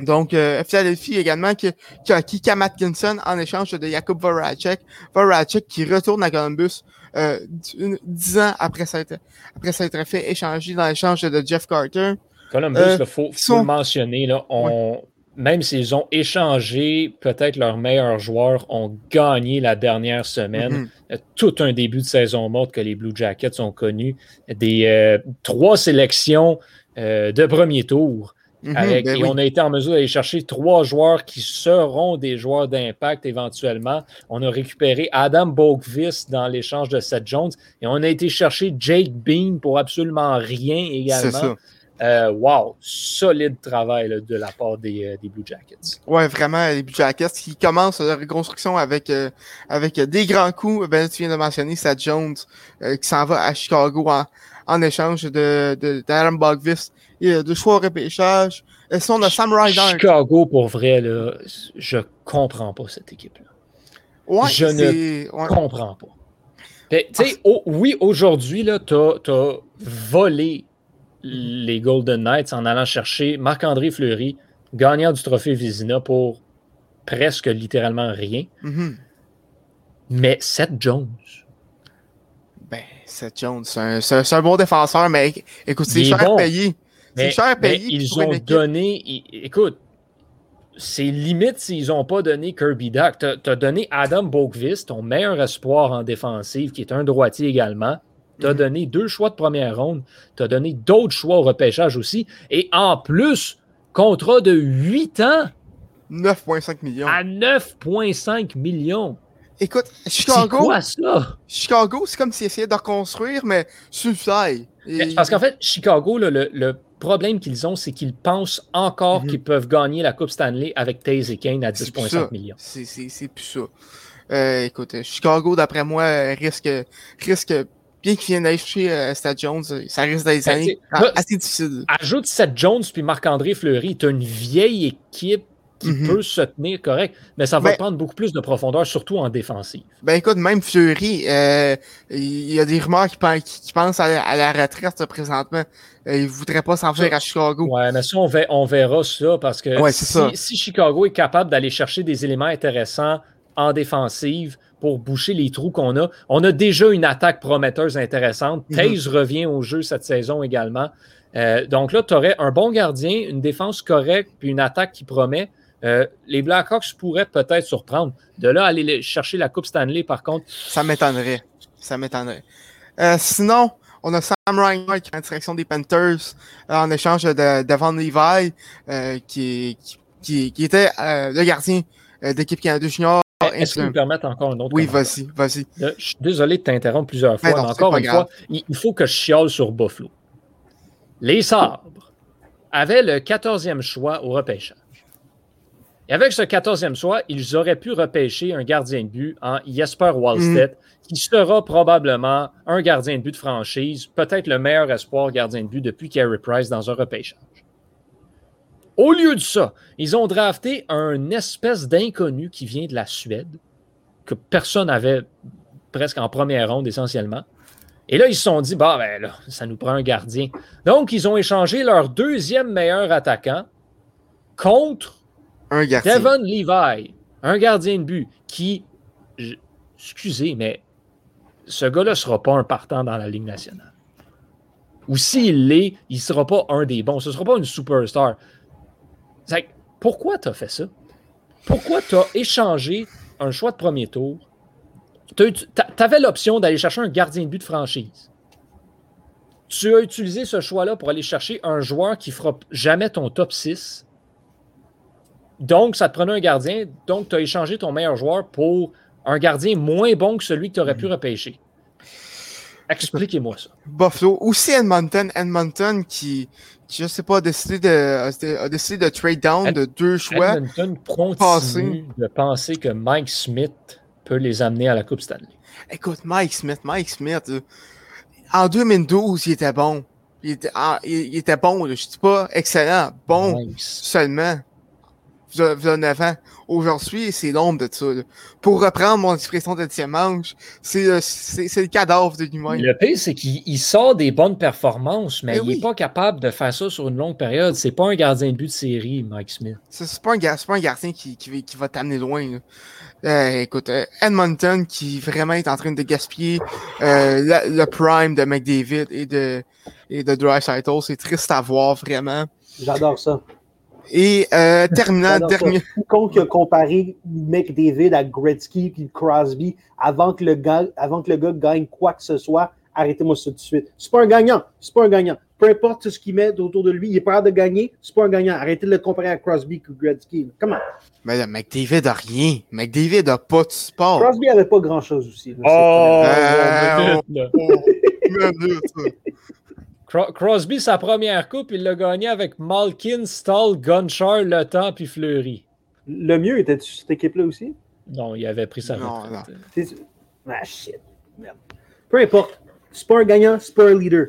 donc, euh, Philadelphie également qui, qui a acquis Cam Atkinson en échange de Jakub Voracek. Voracek qui retourne à Columbus euh, dix ans après s'être après s'être fait échanger dans l'échange de Jeff Carter. Columbus, il euh, faut, faut le mentionner, là, on, même s'ils ont échangé, peut-être leurs meilleurs joueurs ont gagné la dernière semaine. Mm-hmm. Tout un début de saison morte que les Blue Jackets ont connu. Des trois sélections de premier tour. Mm-hmm, ben et on a été en mesure d'aller chercher trois joueurs qui seront des joueurs d'impact éventuellement. On a récupéré Adam Bogvis dans l'échange de Seth Jones et on a été chercher Jake Bean pour absolument rien également. Euh, wow, solide travail de la part des, euh, des, Blue Jackets. Ouais, vraiment, les Blue Jackets qui commencent leur reconstruction avec, euh, avec des grands coups. Ben, tu viens de mentionner Seth Jones qui s'en va à Chicago en, en échange de, de, d'Adam Bogvis et de choix au repêchage. Et si on a Sam Ryder. Chicago, pour vrai, là, je comprends pas cette équipe-là. Ouais, je ne comprends pas. Oui, aujourd'hui, tu as volé les Golden Knights en allant chercher Marc-André Fleury, gagnant du trophée Vizina pour presque littéralement rien. Mhm. Mais Seth Jones, Ben, Seth Jones, c'est un, un- bon défenseur, mais écoute, c'est cher bon. payé. C'est cher payé. ils ont donné. Écoute, c'est limite s'ils n'ont pas donné Kirby Duck. Tu as, donné Adam Bogvist, ton meilleur espoir en défensive, qui est un droitier également. Tu as Mhm. donné deux choix de première ronde. Tu as donné d'autres choix au repêchage aussi. Et en plus, contrat de 8 ans 9,5 millions. à 9,5 millions. Écoute, C'est Chicago, quoi ça? Chicago, c'est comme s'ils essayaient de reconstruire, mais sur le. Et- Parce qu'en fait, Chicago, là, le, le problème qu'ils ont, c'est qu'ils pensent encore Mhm. qu'ils peuvent gagner la Coupe Stanley avec Taze et Kane à C'est plus 10,5 ça. millions. C'est, plus ça. Euh, écoute, euh, Chicago, d'après moi, euh, risque, risque bien qu'ils viennent d'aller chercher euh, Stat Jones, ça risque d'être Ben, années c'est- là- assez difficiles. Ajoute Seth Jones puis Marc-André Fleury. Tu as une vieille équipe qui Mhm. peut se tenir correct, mais ça va Ben- prendre beaucoup plus de profondeur, surtout en défensive. Ben écoute, même Fleury, euh, il y a des rumeurs qui, pen- qui- qui pensent à, la- à la retraite présentement. Euh, il voudrait pas s'en faire à Chicago. Ouais, mais ça, on, on verra ça parce que Ouais, c'est si, ça. si Chicago est capable d'aller chercher des éléments intéressants en défensive pour boucher les trous qu'on a, on a déjà une attaque prometteuse intéressante. Mhm. Taze revient au jeu cette saison également. Euh, donc là, tu aurais un bon gardien, une défense correcte, puis une attaque qui promet. Euh, les Blackhawks pourraient peut-être surprendre. De là, aller chercher la Coupe Stanley, par contre, Ça m'étonnerait. Ça m'étonnerait. Euh, sinon, on a Sam Reinhart qui est en direction des Panthers euh, en échange de Devon Levi, qui, qui, était le gardien d'équipe Canada Junior. est-ce qu'ils me permettent encore un autre Oui, vas-y, vas-y. Je suis désolé de t'interrompre plusieurs fois, Ben non, mais c'est encore une grave. fois, il il faut que je chiale sur Buffalo. Les Sabres avaient le 14e choix au repêchage. Et avec ce 14e choix, ils auraient pu repêcher un gardien de but en Jesper Wallstedt, qui sera probablement un gardien de but de franchise, peut-être le meilleur espoir gardien de but depuis Carey Price dans un repêchage. Au lieu de ça, ils ont drafté un espèce d'inconnu qui vient de la Suède, que personne n'avait presque en première ronde essentiellement. Et là, ils se sont dit, bah, ben là, ça nous prend un gardien. Donc, ils ont échangé leur deuxième meilleur attaquant contre Un gardien. Devon Levi, un gardien de but qui, excusez, mais ce gars-là ne sera pas un partant dans la Ligue nationale. Ou s'il l'est, il ne sera pas un des bons. Ce ne sera pas une superstar. Pourquoi tu as fait ça? Pourquoi tu as échangé un choix de premier tour? Tu avais l'option d'aller chercher un gardien de but de franchise. Tu as utilisé ce choix-là pour aller chercher un joueur qui ne fera jamais ton top 6. Donc, ça te prenait un gardien. Donc, tu as échangé ton meilleur joueur pour un gardien moins bon que celui que tu aurais pu repêcher. Expliquez-moi ça. Buffalo. Aussi Edmonton. Edmonton qui, qui je sais pas, a décidé de, a décidé de trade down Ed- de deux choix. Edmonton continue Passé. de penser que Mike Smith peut les amener à la Coupe Stanley. Écoute, Mike Smith, Mike Smith, là, en 2012, il était bon. Il était, ah, il, il était bon, là, je dis pas excellent, bon seulement. Vous avez 9 ans. Aujourd'hui, c'est l'ombre de ça. là. Pour reprendre mon expression de dimanche, c'est le, c'est, c'est le cadavre de lui-même. Le pire, c'est qu'il il sort des bonnes performances, mais il n'est oui. pas capable de faire ça sur une longue période. C'est pas un gardien de but de série, Mike Smith. C'est, c'est pas un, gar- c'est pas un gardien qui, qui, va- qui va t'amener loin. là. Euh, écoute, euh, Edmonton qui vraiment est en train de gaspiller euh, le prime de McDavid et de, et de Dreisaitl. C'est triste à voir, vraiment. J'adore ça. Et euh, terminant, dernier. Quiconque a comparé McDavid à Gretzky puis Crosby avant que, le gars, avant que le gars gagne quoi que ce soit, arrêtez-moi ça tout de suite. C'est pas un gagnant. C'est pas un gagnant. Peu importe ce qu'il met autour de lui, il est pas de gagner. C'est pas un gagnant. Arrêtez de le comparer à Crosby ou Gretzky. Comment? Mais là, McDavid a rien. McDavid a pas de sport. Crosby avait pas grand-chose aussi. là, Oh, Crosby, sa première coupe, il l'a gagné avec Malkin, Stahl, Gunchar, Le Temps puis Fleury. Le mieux était-tu cette équipe-là aussi? Non, il avait pris sa Non, retraite. Ah, shit. Merde. Peu importe. Un gagnant, un leader.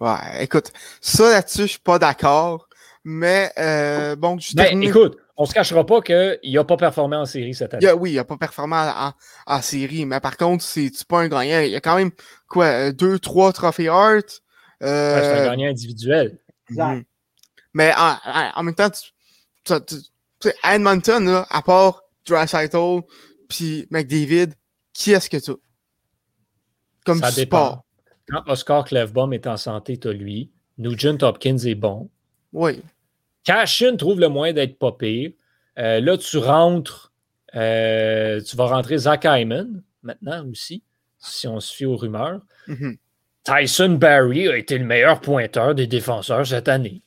Ouais, écoute, ça là-dessus, je suis pas d'accord. Mais euh, bon, je Ben, termine- écoute, on se cachera pas qu'il n'a pas performé en série cette année. Il a- oui, il a pas performé en, en- en série, mais par contre, c'est c'est pas un gagnant? Il y a quand même quoi, euh, deux, trois trophées Hart, Euh, Ouais, c'est un gagnant individuel. Exact. mhm. Mais en, même temps, tu, tu, tu- tu sais, à Edmonton, là, à part Dreisaitl puis McDavid, qui est-ce que tu as? Comme Ça support. dépend. Quand Oscar Clefbaum est en santé, tu as lui. Nugent Hopkins est bon. Oui. Cashin trouve le moyen d'être pas pire. Euh, là, tu rentres, euh, tu vas rentrer Zach Hyman maintenant aussi, si on se fie aux rumeurs. Mhm. Tyson Barry a été le meilleur pointeur des défenseurs cette année.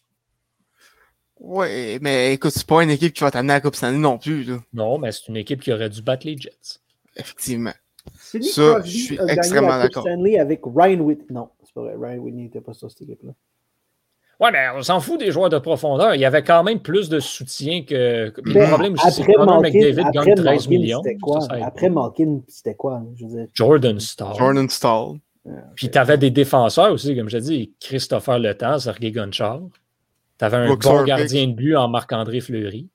Oui, mais écoute, c'est pas une équipe qui va t'amener à la Coupe Stanley non plus, là. Non, mais c'est une équipe qui aurait dû battre les Jets. Effectivement. Ça, je suis extrêmement la Coupe d'accord. Stanley avec Ryan Whitney. Non, c'est pas vrai. Ryan Whitney n'était pas sur cette équipe-là. Ouais, mais on s'en fout des joueurs de profondeur. Il y avait quand même plus de soutien que. Puis le problème aussi, c'est que après Connor Malkin, McDavid gagne 13 Malkin, millions. c'était quoi? Ça, ça Après. Malkin, c'était quoi? Je veux dire? Jordan Starr. Jordan Stahl. Puis tu avais des défenseurs aussi, comme je dis, Christopher Le Temps, Sergei Gonchar. Tu avais un bon gardien de but en Marc-André Fleury.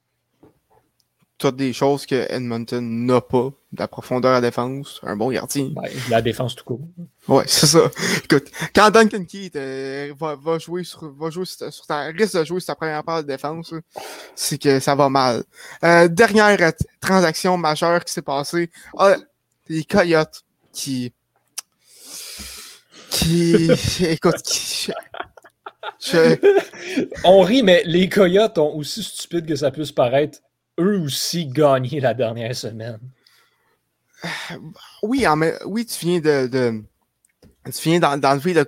Toutes des choses que Edmonton n'a pas. De la profondeur à défense, un bon gardien. Ben, la défense tout court. Ouais, c'est ça. Écoute, quand Duncan Keith euh, va, va jouer sur, va jouer sur, sur ta, risque de jouer sur sa première part de défense, c'est que ça va mal. Euh, dernière transaction majeure qui s'est passée, ah, les Coyotes qui, qui, écoute, qui, je- On rit, mais les Coyotes ont aussi stupide que ça puisse paraître, eux aussi gagné la dernière semaine. oui, mais, oui, tu viens de, de tu viens d'en- d'enlever le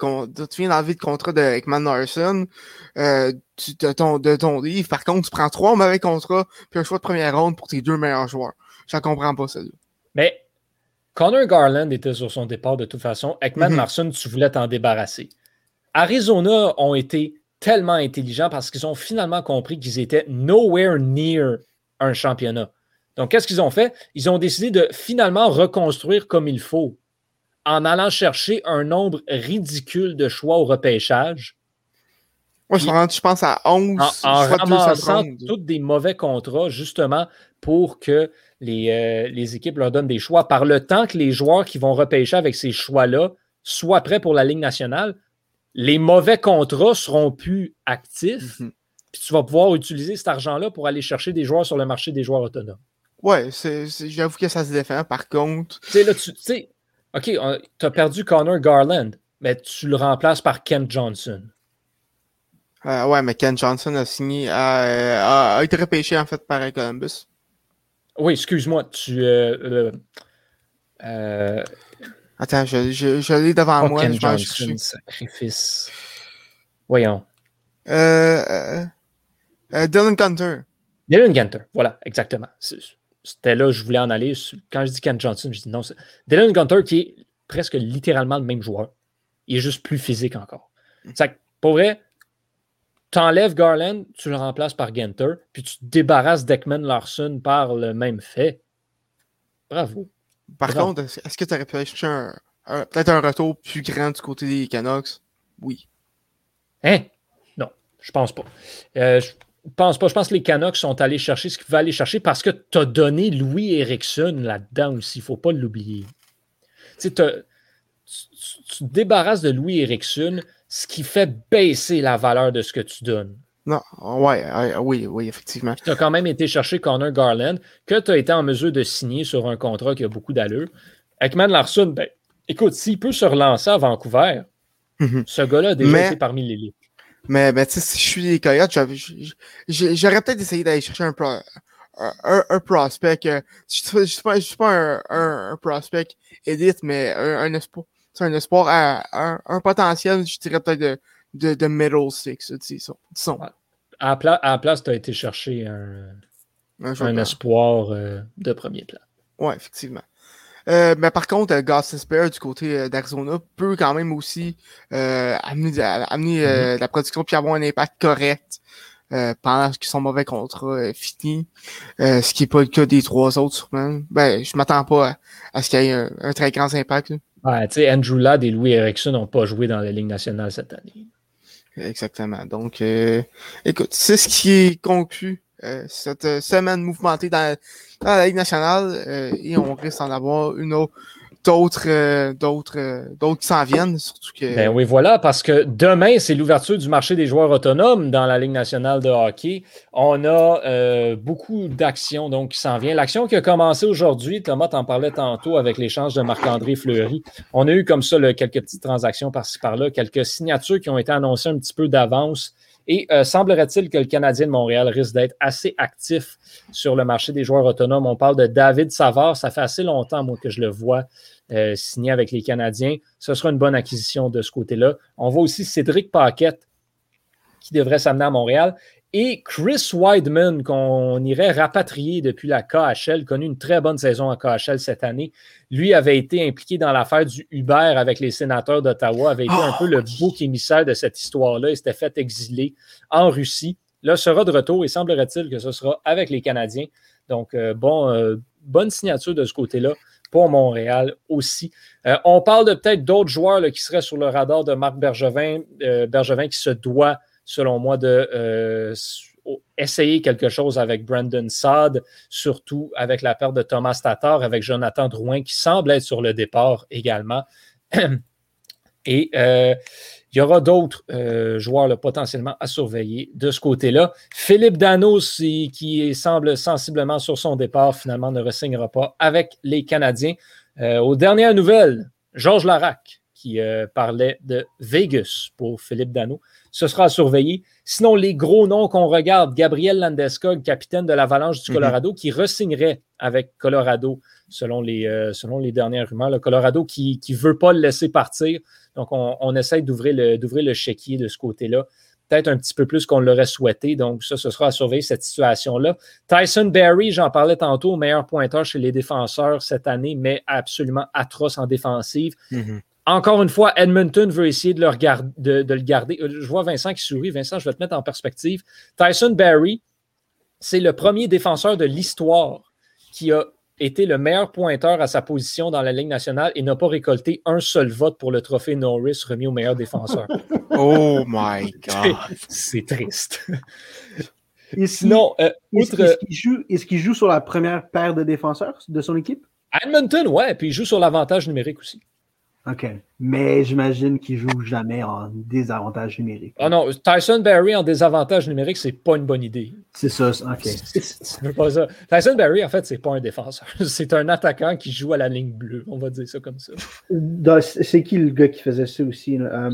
tu viens le contrat de Ekman Larson euh, de ton de ton livre. Par contre, tu prends trois mauvais contrats puis un choix de première ronde pour tes deux meilleurs joueurs. Je comprends pas ça. Mais Connor Garland était sur son départ de toute façon. Ekman. Larson, tu voulais t'en débarrasser. Arizona ont été tellement intelligents parce qu'ils ont finalement compris qu'ils étaient nowhere near un championnat. Donc, qu'est-ce qu'ils ont fait? Ils ont décidé de finalement reconstruire comme il faut en allant chercher un nombre ridicule de choix au repêchage, Moi, je, rendu, je pense à 11 en, en ramassant tous des mauvais contrats, justement pour que les, euh, les équipes leur donnent des choix. Par le temps que les joueurs qui vont repêcher avec ces choix-là soient prêts pour la Ligue nationale, les mauvais contrats seront plus actifs. Mhm. Puis tu vas pouvoir utiliser cet argent-là pour aller chercher des joueurs sur le marché des joueurs autonomes. Ouais, j'avoue que ça se défend. Par contre, Tu sais, là, tu tu sais, OK, tu as perdu Connor Garland, mais tu le remplaces par Kent Johnson. euh, ouais, mais Ken Johnson a signé, a, a- a été repêché en fait par Columbus. Oui, excuse-moi, tu. euh, euh, euh, Attends, je, je, je l'ai devant moi. Je Johnson, chercher. sacrifice. Voyons. Euh, euh, Dylan Gunter. Dylan Gunter, voilà, exactement. C'était là, je voulais en aller. Quand je dis Ken Johnson, je dis non. c'est- Dylan Gunter, qui est presque littéralement le même joueur. Il est juste plus physique encore. C'est que, pour vrai, tu enlèves Garland, tu le remplaces par Gunter, puis tu te débarrasses d'Ekman Larson par le même fait. Bravo. Par contre, est-ce que tu aurais pu un, un- peut-être un retour plus grand du côté des Canucks? Oui. Hein? Non, je pense pas. Euh, je pense pas. Je pense que les Canucks sont allés chercher ce qu'ils pouvaient aller chercher parce que tu as donné Louis Erickson là-dedans aussi. Il ne faut pas l'oublier. Tu, tu- tu te débarrasses de Louis Erickson, ce qui fait baisser la valeur de ce que tu donnes. Non, ouais, ouais, oui, oui, effectivement. Tu as quand même été chercher Connor Garland, que tu as été en mesure de signer sur un contrat qui a beaucoup d'allure. Ekman Larson, ben, écoute, s'il peut se relancer à Vancouver, Mhm. ce gars-là a déjà Mais- été parmi l'élite. Mais, mais tu sais, si je suis des Coyotes, j'aurais peut-être essayé d'aller chercher un, pro, un, un- un prospect. euh, Je je suis pas, un, un- prospect élite, mais un, un espoir. C'est un espoir à un, un potentiel, je dirais peut-être de, de, de middle six, disons. À la, pla- à la place, tu as été chercher un, Un un espoir euh, de premier plan. Ouais, effectivement. Euh, mais par contre, euh, Gossip Bear du côté euh, d'Arizona peut quand même aussi euh, amener, amener euh, de la production puis avoir un impact correct euh, pendant que son mauvais contrat euh, fini. Euh, ce qui n'est pas le cas des trois autres, sûrement. Ben, je m'attends pas à, à ce qu'il y ait un, un très grand impact. là. Ouais, tu sais, Andrew Ladd et Louis Erickson n'ont pas joué dans la Ligue nationale cette année. Exactement. Donc, euh, écoute, c'est ce qui conclut euh, cette euh, semaine mouvementée dans, la Ligue nationale euh, et on risque d'en avoir une autre d'autres euh, d'autres euh, d'autres qui s'en viennent. Surtout que... Ben oui, voilà, parce que demain, c'est l'ouverture du marché des joueurs autonomes dans la Ligue nationale de hockey. On a euh, beaucoup d'actions donc qui s'en viennent. L'action qui a commencé aujourd'hui, Thomas t'en parlait tantôt avec l'échange de Marc-André Fleury. On a eu comme ça quelques petites transactions par-ci par-là, quelques signatures qui ont été annoncées un petit peu d'avance. Et semblerait-il que le Canadien de Montréal risque d'être assez actif sur le marché des joueurs autonomes? On parle de David Savard. Ça fait assez longtemps, que je le vois euh, signé avec les Canadiens. Ce sera une bonne acquisition de ce côté-là. On voit aussi Cédric Paquette qui devrait s'amener à Montréal. Et Chris Weidman, qu'on irait rapatrier depuis la KHL, connu une très bonne saison à KHL cette année. Lui avait été impliqué dans l'affaire du Uber avec les sénateurs d'Ottawa, avait été un peu le oh, bouc émissaire de cette histoire-là. Il s'était fait exiler en Russie. Là, sera de retour et semblerait-il que ce sera avec les Canadiens. Donc, euh, bon, euh, bonne signature de ce côté-là pour Montréal aussi. Euh, on parle de peut-être d'autres joueurs qui seraient sur le radar de Marc Bergevin, Bergevin qui se doit, selon moi, de euh, essayer quelque chose avec Brandon Saad, surtout avec la perte de Thomas Tatar, avec Jonathan Drouin qui semble être sur le départ également. Et il y aura d'autres euh, joueurs potentiellement à surveiller de ce côté-là. Philippe Danos, qui semble sensiblement sur son départ, finalement ne re pas avec les Canadiens. Euh, aux dernières nouvelles, Georges Larac, qui euh, parlait de Vegas pour Philippe Dano. Ce sera à surveiller. Sinon, les gros noms qu'on regarde, Gabriel Landeskog, capitaine de l'Avalanche du mhm. Colorado, qui resignerait avec Colorado, selon les, selon les dernières rumeurs. Le Colorado qui ne veut pas le laisser partir. Donc, on, on essaie d'ouvrir le, d'ouvrir le chéquier de ce côté-là. Peut-être un petit peu plus qu'on l'aurait souhaité. Donc, ça, ce sera à surveiller cette situation-là. Tyson Berry, j'en parlais tantôt, meilleur pointeur chez les défenseurs cette année, mais absolument atroce en défensive. Mm-hmm. Encore une fois, Edmonton veut essayer de le, de, le garder. Euh, je vois Vincent qui sourit. Vincent, je vais te mettre en perspective. Tyson Berry, c'est le premier défenseur de l'histoire qui a été le meilleur pointeur à sa position dans la Ligue nationale et n'a pas récolté un seul vote pour le trophée Norris remis au meilleur défenseur. oh my God! C'est triste. Sinon, euh, est-ce qu'il joue, joue, sur la première paire de défenseurs de son équipe? Edmonton, ouais, puis il joue sur l'avantage numérique aussi. OK. Mais j'imagine qu'il joue jamais en désavantage numérique. Ah non, Tyson Berry en désavantage numérique, c'est pas une bonne idée. C'est ça, OK. pas ça. Tyson Berry, en fait, c'est pas un défenseur. C'est un attaquant qui joue à la ligne bleue. On va dire ça comme ça. C'est qui le gars qui faisait ça aussi? Euh,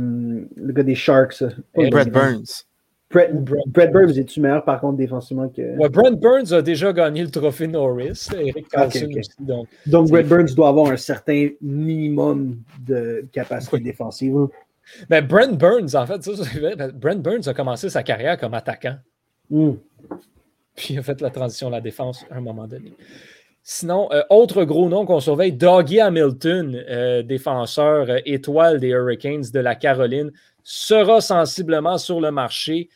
le gars des Sharks. Brett Burns. Brett, Burns est-tu meilleur par contre défensivement que. Ouais, Brent Burns a déjà gagné le trophée Norris. Eric Carlson aussi. Donc, donc Brett Burns doit avoir un certain minimum de capacité défensive. Ben, Brent Burns, en fait, ça, ben, Brent Burns a commencé sa carrière comme attaquant. Hmm. Puis il a fait la transition à la défense à un moment donné. Sinon, euh, autre gros nom qu'on surveille, Doggy Hamilton, euh, défenseur euh, étoile des Hurricanes de la Caroline, sera sensiblement sur le marché.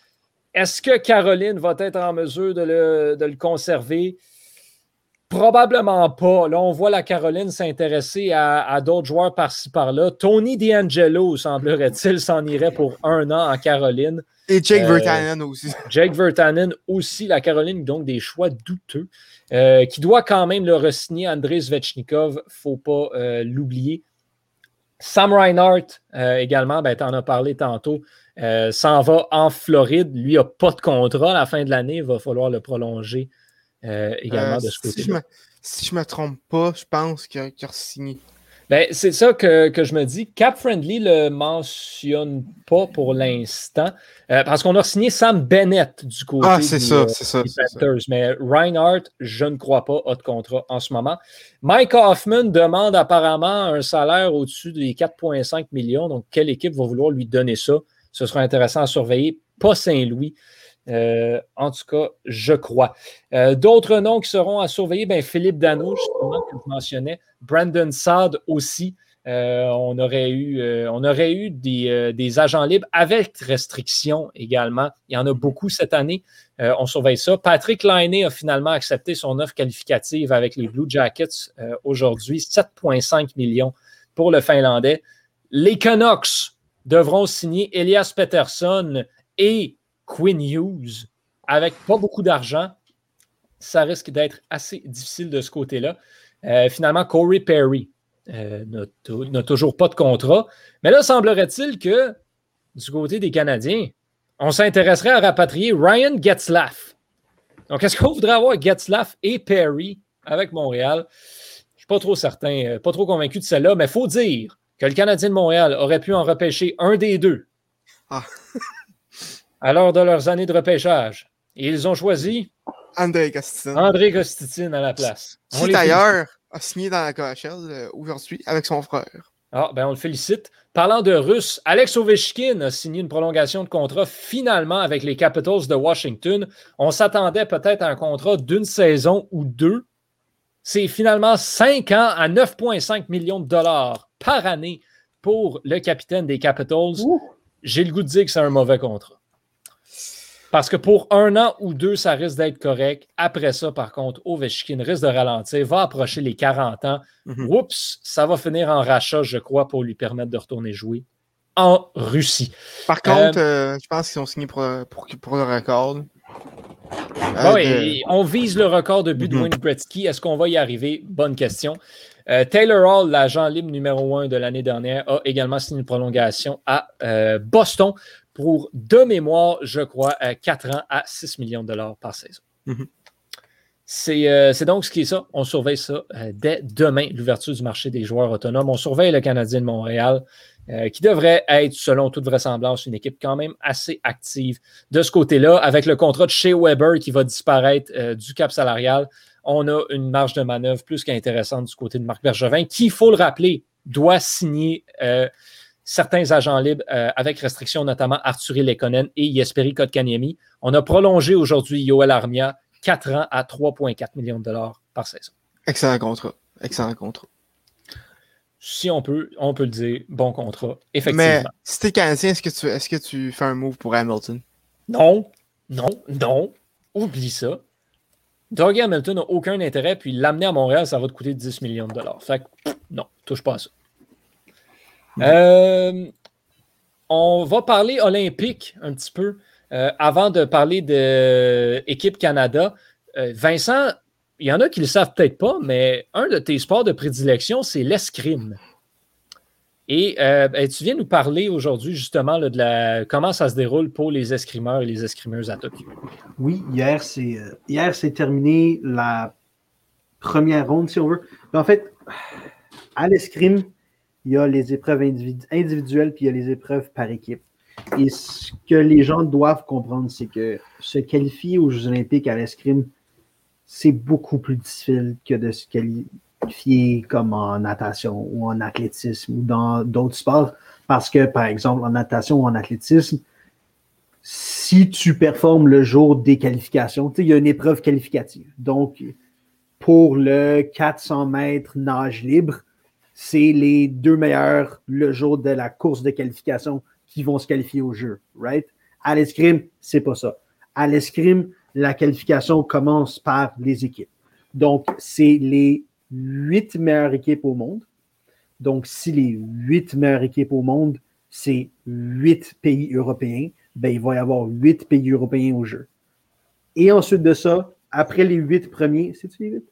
Est-ce que Caroline va être en mesure de le, conserver? Probablement pas. Là, on voit la Caroline s'intéresser à, d'autres joueurs par-ci par-là. Tony D'Angelo, semblerait-il, s'en irait pour un an en Caroline. Et Jake euh, Vertanen aussi. Jake Vertanen aussi. La Caroline, donc des choix douteux. Euh, qui doit quand même le re-signer. Andrei Svechnikov, il ne faut pas euh, l'oublier. Sam Reinhardt également, ben, tu en as parlé tantôt. Euh, s'en va en Floride. Lui n'a pas de contrat à la fin de l'année. Il va falloir le prolonger euh, également de ce côté. Si je ne me, trompe pas, je pense qu'il a, signé. Ben, c'est ça que, je me dis. Cap Friendly ne le mentionne pas pour l'instant. Euh, parce qu'on a signé Sam Bennett du côté ah, des, ça, ça, Panthers. Mais Reinhardt, je ne crois pas, a de contrat en ce moment. Mike Hoffman demande apparemment un salaire au-dessus des 4,5 millions. Donc, quelle équipe va vouloir lui donner ça? Ce sera intéressant à surveiller. Pas Saint-Louis. Euh, en tout cas, je crois. Euh, d'autres noms qui seront à surveiller, ben Philippe Dano, justement, que je mentionnais. Brandon Saad aussi. Euh, on aurait eu, des, des, agents libres avec restrictions également. Il y en a beaucoup cette année. on surveille ça. Patrick Liney a finalement accepté son offre qualificative avec les Blue Jackets aujourd'hui. 7,5 millions pour le Finlandais. Les Canucks devront signer Elias Peterson et Quinn Hughes avec pas beaucoup d'argent. Ça risque d'être assez difficile de ce côté-là. Euh, finalement, Corey Perry n'a toujours pas de contrat. Mais là, semblerait-il que du côté des Canadiens, on s'intéresserait à rapatrier Ryan Getzlaff. Donc, est-ce qu'on voudrait avoir Getzlaff et Perry avec Montréal? Je ne suis pas trop certain, pas trop convaincu de celle-là, mais il faut dire que le Canadien de Montréal aurait pu en repêcher un des deux ah. à l'heure de leurs années de repêchage. Et ils ont choisi André Costitine. André à la place. Qui d'ailleurs a signé dans la KHL euh, aujourd'hui avec son frère. Ah, ben on le félicite. Parlant de Russe, Alex Ovechkin a signé une prolongation de contrat finalement avec les Capitals de Washington. On s'attendait peut-être à un contrat d'une saison ou deux. C'est finalement cinq ans à 9,5 millions de dollars par année pour le capitaine des Capitals. J'ai le goût de dire que c'est un mauvais contrat. Parce que pour un an ou deux, ça risque d'être correct. Après ça, par contre, Ovechkin risque de ralentir, va approcher les 40 ans. Mhm. Oups, ça va finir en rachat, je crois, pour lui permettre de retourner jouer en Russie. Par contre, euh, euh, je pense qu'ils ont signé pour, pour, le record. Euh, oui, on vise le record de but de mhm. Wayne Gretzky. Est-ce qu'on va y arriver? Bonne question. Taylor Hall, l'agent libre numéro un de l'année dernière, a également signé une prolongation à Boston pour, de mémoire, je crois, 4 ans à 6 millions de dollars par saison. Mhm. Euh, c'est donc ce qui est ça. On surveille ça euh, dès demain, l'ouverture du marché des joueurs autonomes. On surveille le Canadien de Montréal, euh, qui devrait être, selon toute vraisemblance, une équipe quand même assez active de ce côté-là. Avec le contrat de chez Weber qui va disparaître du cap salarial, on a une marge de manœuvre plus qu'intéressante du côté de Marc Bergevin, qui, il faut le rappeler, doit signer certains agents libres euh, avec restriction, notamment Arthur Lekonen et Jesperi Kotkaniemi. On a prolongé aujourd'hui Yoel Armia 4 ans à 3,4 millions de dollars par saison. Excellent contrat. Excellent contrat. Si on peut, on peut le dire, bon contrat, effectivement. Mais si t'es Canadien, est-ce que, tu, est-ce que tu fais un move pour Hamilton? Non, non, non. Oublie ça. Doug Hamilton n'a aucun intérêt, puis l'amener à Montréal, ça va te coûter 10 millions de dollars. Fait que, non, touche pas à ça. Euh, on va parler olympique un petit peu euh, avant de parler de l'équipe Canada. Euh, Vincent, il y en a qui ne le savent peut-être pas, mais un de tes sports de prédilection, c'est l'escrime. Et ben, tu viens nous parler aujourd'hui justement de la, comment ça se déroule pour les escrimeurs et les escrimeuses à Tokyo. Oui, hier, c'est hier c'est terminé la première ronde, si on veut. En fait, à l'escrime, il y a les épreuves individuelles, puis il y a les épreuves par équipe. Et ce que les gens doivent comprendre, c'est que se qualifier aux Jeux olympiques à l'escrime, c'est beaucoup plus difficile que de se qualifier comme en natation ou en athlétisme ou dans d'autres sports. Parce que, par exemple, en natation ou en athlétisme, si tu performes le jour des qualifications, il y a une épreuve qualificative. Donc, pour le 400 mètres nage libre, c'est les deux meilleurs le jour de la course de qualification qui vont se qualifier au jeu, right? À l'escrime, c'est pas ça. À l'escrime, la qualification commence par les équipes. Donc, c'est les huit meilleures équipes au monde. Donc, si les huit meilleures équipes au monde, c'est huit pays européens, ben, il va y avoir huit pays européens au jeu. Et ensuite de ça, après les huit premiers, c'est-tu les huit?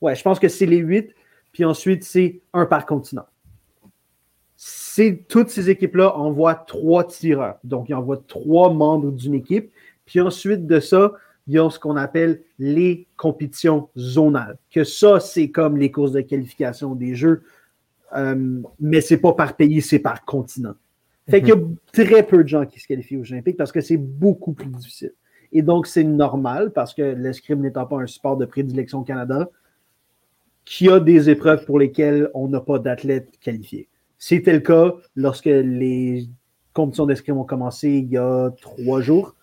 Ouais, je pense que c'est les huit puis ensuite, c'est un par continent. Toutes ces équipes-là envoient trois tireurs. Donc, ils envoient trois membres d'une équipe. Puis ensuite de ça, il y a ce qu'on appelle les compétitions zonales. Que ça, c'est comme les courses de qualification des Jeux, euh, mais c'est pas par pays, c'est par continent. Fait qu'il y a très peu de gens qui se qualifient aux olympiques parce que c'est beaucoup plus difficile. Et donc, c'est normal parce que l'escrime n'étant pas un sport de prédilection au Canada, qu'il y a des épreuves pour lesquelles on n'a pas d'athlètes qualifiés. C'était le cas lorsque les compétitions d'escrime ont commencé il y a trois jours.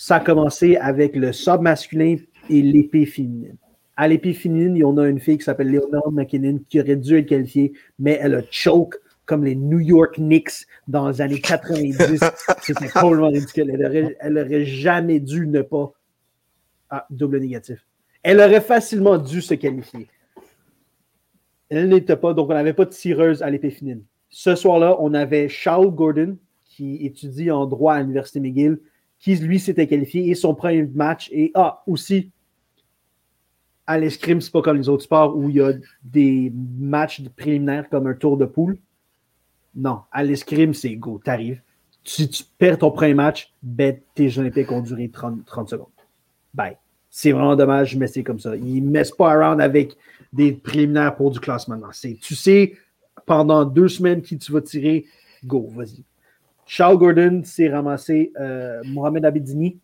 Ça a commencé avec le sub masculin et l'épée féminine. À l'épée féminine, il y en a une fille qui s'appelle Leonard McKinnon qui aurait dû être qualifiée, mais elle a choke comme les New York Knicks dans les années 90. C'était complètement ridicule. Elle aurait, jamais dû ne pas. Ah, double négatif. Elle aurait facilement dû se qualifier. Elle n'était pas, donc on n'avait pas de tireuse à l'épée féminine. Ce soir-là, on avait Charles Gordon, qui étudie en droit à l'Université McGill, qui lui s'était qualifié et son premier match. Et ah, aussi, à l'escrime, c'est pas comme les autres sports où il y a des matchs préliminaires comme un tour de poule. Non, à l'escrime, c'est go, t'arrives. Si tu perds ton premier match, ben, tes Jeux Olympiques ont duré 30, 30 secondes. Bye. C'est vraiment dommage, mais c'est comme ça. Ils ne messent pas around avec des préliminaires pour du classement. Tu sais pendant deux semaines qui tu vas tirer, go, vas-y. Charles Gordon s'est ramassé euh, Mohamed Abedini,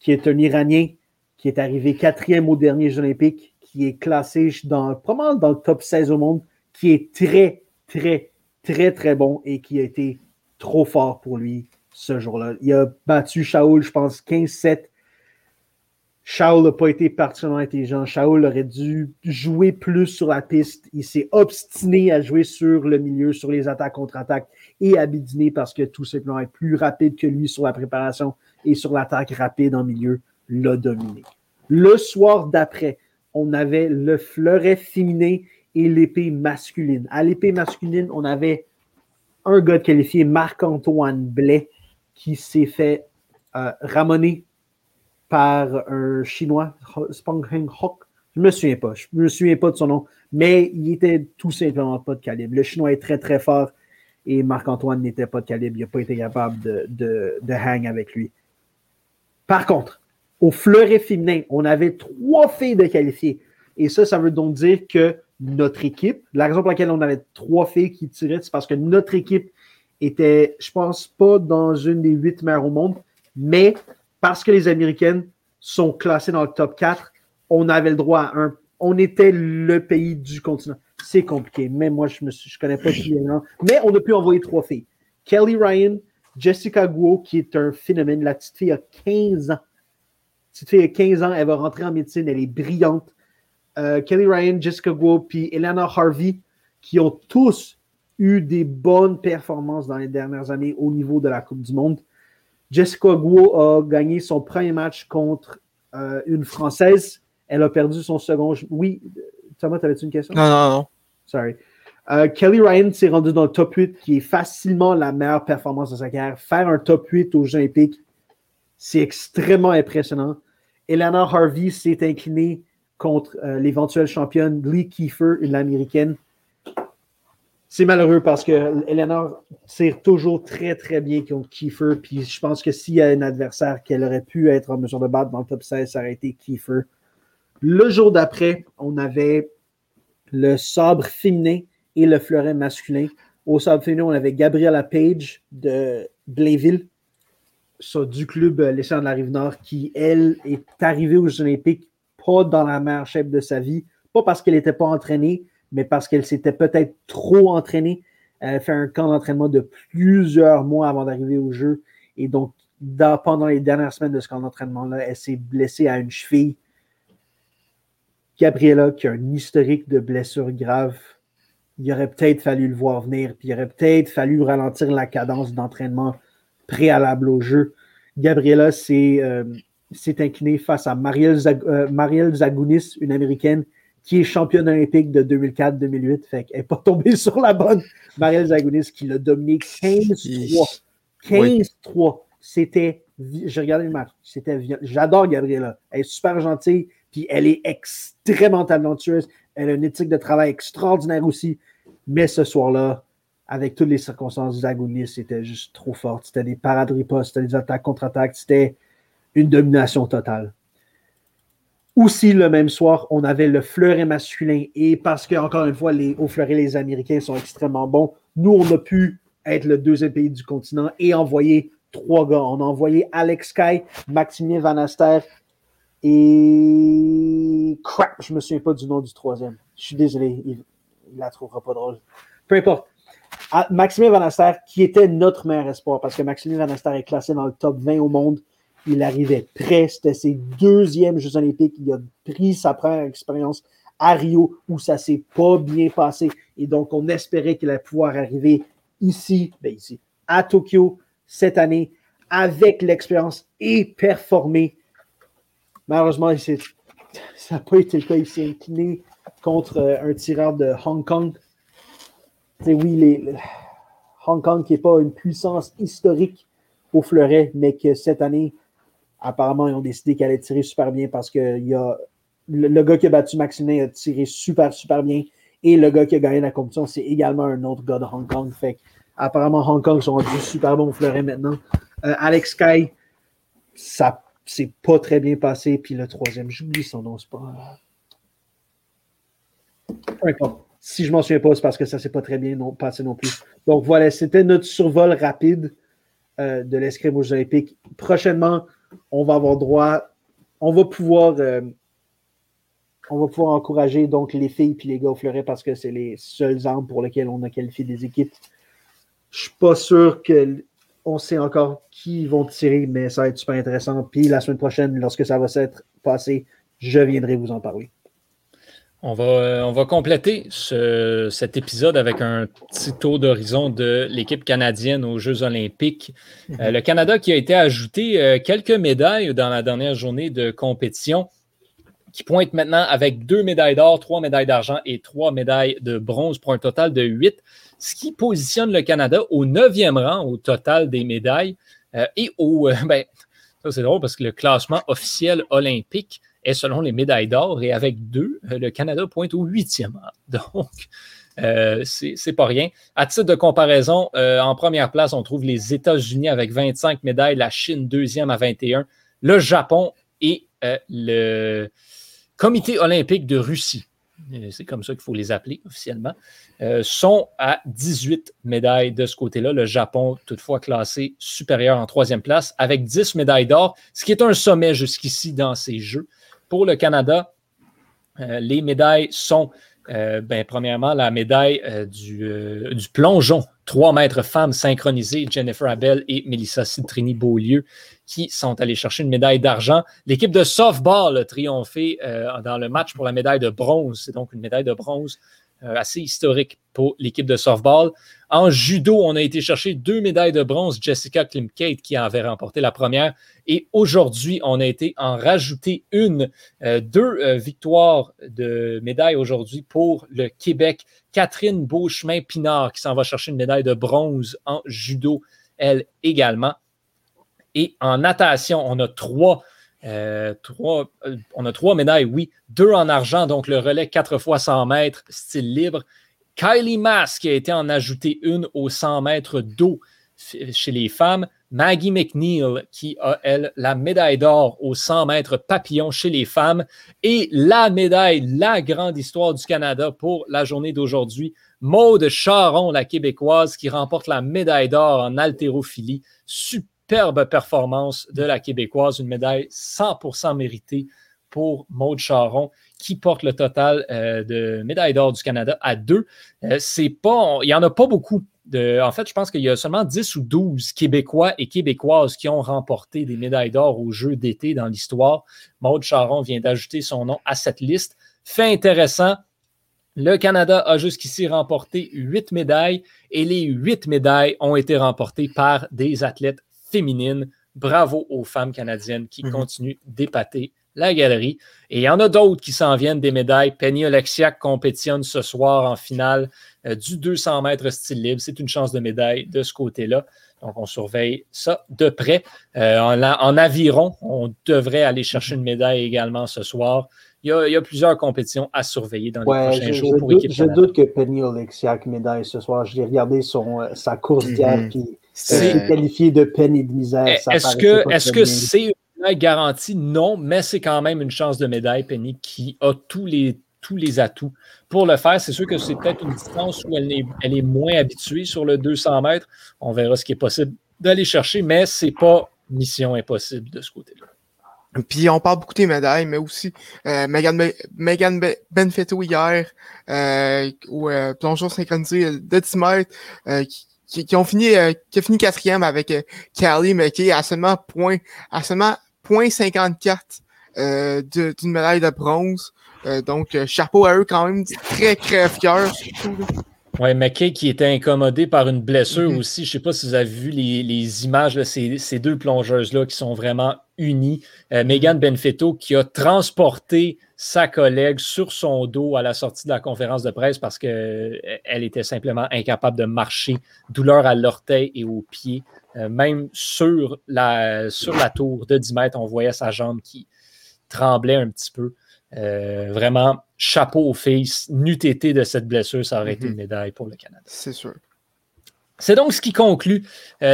qui est un Iranien qui est arrivé quatrième aux derniers Jeux olympiques, qui est classé probablement dans le top 16 au monde, qui est très, très, très, très bon et qui a été trop fort pour lui ce jour-là. Il a battu Shaoul, je pense, 15-7 Shaul n'a pas été particulièrement intelligent. Shaul aurait dû jouer plus sur la piste. Il s'est obstiné à jouer sur le milieu, sur les attaques contre-attaques et à bidiner parce que tout simplement être plus rapide que lui sur la préparation et sur l'attaque rapide en milieu l'a dominé. Le soir d'après, on avait le fleuret féminin et l'épée masculine. À l'épée masculine, on avait un gars qualifié, Marc-Antoine Blais, qui s'est fait euh, ramoner par un Chinois, Spong Heng Hock. Je ne me souviens pas. Je me souviens pas de son nom, mais il était tout simplement pas de calibre. Le Chinois est très, très fort et Marc-Antoine n'était pas de calibre. Il n'a pas été capable de, de, hang avec lui. Par contre, au fleuret féminin, on avait trois filles de qualifiées. Et ça, ça veut donc dire que notre équipe, la raison pour laquelle on avait trois filles qui tiraient, c'est parce que notre équipe était, je pense, pas dans une des huit meilleures au monde, mais parce que les Américaines sont classées dans le top 4, on avait le droit à un. On était le pays du continent. C'est compliqué. Mais moi, je ne je connais pas bien. Mais on a pu envoyer trois filles. Kelly Ryan, Jessica Guo, qui est un phénomène. La petite fille a 15 ans. La petite fille a 15 ans. Elle va rentrer en médecine. Elle est brillante. Euh, Kelly Ryan, Jessica Guo, puis Elena Harvey, qui ont tous eu des bonnes performances dans les dernières années au niveau de la Coupe du Monde. Jessica Guo a gagné son premier match contre euh, une Française. Elle a perdu son second. Oui, Thomas, t'avais-tu une question? Non, non, non. Sorry. Euh, Kelly Ryan s'est rendu dans le top 8, qui est facilement la meilleure performance de sa carrière. Faire un top 8 aux Jeux Olympiques, c'est extrêmement impressionnant. Elena Harvey s'est inclinée contre euh, l'éventuelle championne Lee Kiefer, une américaine. C'est malheureux parce que Eleanor tire toujours très, très bien contre Kiefer. Puis je pense que s'il y a un adversaire qu'elle aurait pu être en mesure de battre dans le top 16, ça aurait été Kiefer. Le jour d'après, on avait le sabre féminin et le fleuret masculin. Au sabre féminin, on avait Gabriella Page de Blainville, du club euh, Les de la Rive-Nord, qui, elle, est arrivée aux Olympiques pas dans la meilleure de sa vie, pas parce qu'elle n'était pas entraînée, mais parce qu'elle s'était peut-être trop entraînée. Elle a fait un camp d'entraînement de plusieurs mois avant d'arriver au jeu. Et donc, pendant les dernières semaines de ce camp d'entraînement-là, elle s'est blessée à une cheville. Gabriella, qui a un historique de blessures graves, il aurait peut-être fallu le voir venir, puis il aurait peut-être fallu ralentir la cadence d'entraînement préalable au jeu. Gabriella s'est euh, inclinée face à Marielle, euh, Zagounis, une américaine qui est championne olympique de 2004-2008. Fait qu'elle n'est pas tombée sur la bonne. Marielle Zagunis qui l'a dominé 15-3. 15-3. C'était. J'ai regardé le match. C'était J'adore Gabriela. Elle est super gentille. Puis elle est extrêmement talentueuse. Elle a une éthique de travail extraordinaire aussi. Mais ce soir-là, avec toutes les circonstances, Zagunis c'était juste trop forte. C'était des parades ripostes, c'était des attaques contre-attaques. C'était une domination totale. Aussi, le même soir, on avait le fleuret masculin. Et parce que, encore une fois, les, au fleuret, les Américains sont extrêmement bons, nous, on a pu être le deuxième pays du continent et envoyer trois gars. On a envoyé Alex Kai, Maximilien Van Aster et. Crap, je me souviens pas du nom du troisième. Je suis désolé, il ne la trouvera pas drôle. Peu importe. Ah, Maximilien Van Aster, qui était notre meilleur espoir, parce que Maximilien Van Aster est classé dans le top 20 au monde il arrivait prêt. C'était ses deuxièmes Jeux olympiques. Il a pris sa première expérience à Rio où ça s'est pas bien passé. Et donc, on espérait qu'il allait pouvoir arriver ici, ben ici, à Tokyo cette année avec l'expérience et performer. Malheureusement, ça n'a pas été le cas. Il s'est incliné contre euh, un tireur de Hong Kong. Oui, Hong Kong qui n'est pas une puissance historique au fleuret, mais que cette année apparemment, ils ont décidé qu'elle allait tirer super bien parce a le, gars qui a battu Maximin a tiré super, super bien. Et le gars qui a gagné la compétition, c'est également un autre gars de Hong Kong. Fait apparemment, Hong Kong sont du super bon fleuret maintenant. Euh, Alex Kai, ça s'est pas très bien passé. Puis le troisième, j'oublie son nom, c'est pas. Si je m'en souviens pas, c'est parce que ça s'est pas très bien passé non plus. Donc voilà, c'était notre survol rapide euh, de l'escrime aux Olympiques. Prochainement, on va avoir droit, on va pouvoir, euh, on va pouvoir encourager donc les filles et les gars au fleuret parce que c'est les seuls armes pour lesquels on a qualifié des équipes. Je suis pas sûr qu'on sait encore qui vont tirer, mais ça va être super intéressant. Puis la semaine prochaine, lorsque ça va s'être passé, je viendrai vous en parler. On va, euh, on va compléter cet épisode avec un petit tour d'horizon de l'équipe canadienne aux Jeux olympiques. Euh, mhm. le Canada qui a été ajouté euh, quelques médailles dans la dernière journée de compétition, qui pointe maintenant avec deux médailles d'or, trois médailles d'argent et trois médailles de bronze pour un total de huit, ce qui positionne le Canada au neuvième rang au total des médailles. et au, ben, ça c'est drôle parce que le classement officiel olympique et selon les médailles d'or. Et avec deux, euh, le Canada pointe au huitième Donc, euh, c'est pas rien. À titre de comparaison, euh, en première place, on trouve les États-Unis avec 25 médailles, la Chine deuxième à 21, le Japon et le Comité olympique de Russie, c'est comme ça qu'il faut les appeler officiellement, sont à 18 médailles de ce côté-là. Le Japon, toutefois, classé supérieur en troisième place avec 10 médailles d'or, ce qui est un sommet jusqu'ici dans ces Jeux. Pour le Canada, euh, les médailles sont, euh, ben, premièrement, la médaille euh, du, plongeon, 3 mètres femmes synchronisées, Jennifer Abel et Melissa Citrini-Beaulieu, qui sont allées chercher une médaille d'argent. L'équipe de softball a triomphé dans le match pour la médaille de bronze. C'est donc une médaille de bronze assez historique pour l'équipe de softball. En judo, on a été chercher deux médailles de bronze. Jessica Klimkate qui avait remporté la première. Et aujourd'hui, on a été en rajouter une, euh, deux euh, victoires de médailles aujourd'hui pour le Québec. Catherine Beauchemin-Pinard qui s'en va chercher une médaille de bronze en judo, elle également. Et en natation, on a trois euh, trois, on a trois médailles, oui. Deux en argent, donc le relais 4 fois 100 mètres, style libre. Kylie Mass qui a été en ajouter une aux 100 mètres d'eau chez les femmes. Maggie McNeil qui a, elle, la médaille d'or aux 100 mètres papillon chez les femmes. Et la médaille, la grande histoire du Canada pour la journée d'aujourd'hui. Maude Charon, la québécoise, qui remporte la médaille d'or en haltérophilie. Superbe performance de la québécoise, une médaille 100% méritée pour Maude Charon qui porte le total euh, de médailles d'or du Canada à deux. Euh, c'est pas, il n'y en a pas beaucoup. En fait, je pense qu'il y a seulement 10 ou 12 Québécois et Québécoises qui ont remporté des médailles d'or aux Jeux d'été dans l'histoire. Maude Charon vient d'ajouter son nom à cette liste. Fait intéressant, le Canada a jusqu'ici remporté huit médailles et les huit médailles ont été remportées par des athlètes féminines. Bravo aux femmes canadiennes qui mhm. continuent d'épater la galerie. Et il y en a d'autres qui s'en viennent des médailles. Penny Oleksiak compétitionne ce soir en finale euh, du 200 mètres style libre. C'est une chance de médaille de ce côté-là. Donc, on surveille ça de près. Euh, en, aviron, on devrait aller chercher une médaille également ce soir. Il y, a, plusieurs compétitions à surveiller dans les prochains jours pour doute, Je doute que Penny Oleksiak médaille ce soir. J'ai regardé son, euh, sa course d'hier, mm -hmm. C'est qualifié de peine et de misère. Est-ce que c'est -ce c'est garantie, non, mais c'est quand même une chance de médaille, Penny, qui a tous les, tous les atouts pour le faire. C'est sûr que c'est peut-être une distance où elle est, elle est moins habituée sur le 200 mètres. On verra ce qui est possible d'aller chercher, mais c'est pas mission impossible de ce côté-là. Puis on parle beaucoup des médailles, mais aussi euh, Megan, Megan Benfetto hier, euh, au euh, plongeon synchronisé de 10 mètres, euh, qui, qui, ont fini, euh, qui a fini quatrième avec Callie McKay à seulement point, à seulement 0.54 euh, d'une médaille de bronze. Euh, donc, euh, chapeau à eux quand même, très crève-cœur Oui, McKay qui était incommodé par une blessure mm-hmm. aussi. Je ne sais pas si vous avez vu les, images de ces, ces, deux plongeuses-là qui sont vraiment unies. Euh, Megan Benfetto qui a transporté sa collègue sur son dos à la sortie de la conférence de presse parce qu'elle était simplement incapable de marcher, douleur à l'orteil et aux pieds. Euh, même sur la, sur la tour de 10 mètres, on voyait sa jambe qui tremblait un petit peu. vraiment, chapeau aux filles. N'eût été de cette blessure, ça aurait été une médaille pour le Canada. C'est sûr. C'est donc ce qui conclut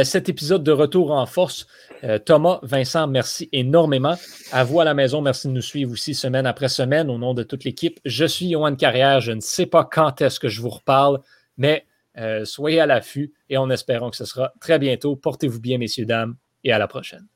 cet épisode de Retour en force. Thomas, Vincent, merci énormément. À vous à la maison, merci de nous suivre aussi semaine après semaine au nom de toute l'équipe. Je suis Johan Carrière. Je ne sais pas quand est-ce que je vous reparle, mais soyez à l'affût et en espérant que ce sera très bientôt. Portez-vous bien, messieurs, dames, et à la prochaine.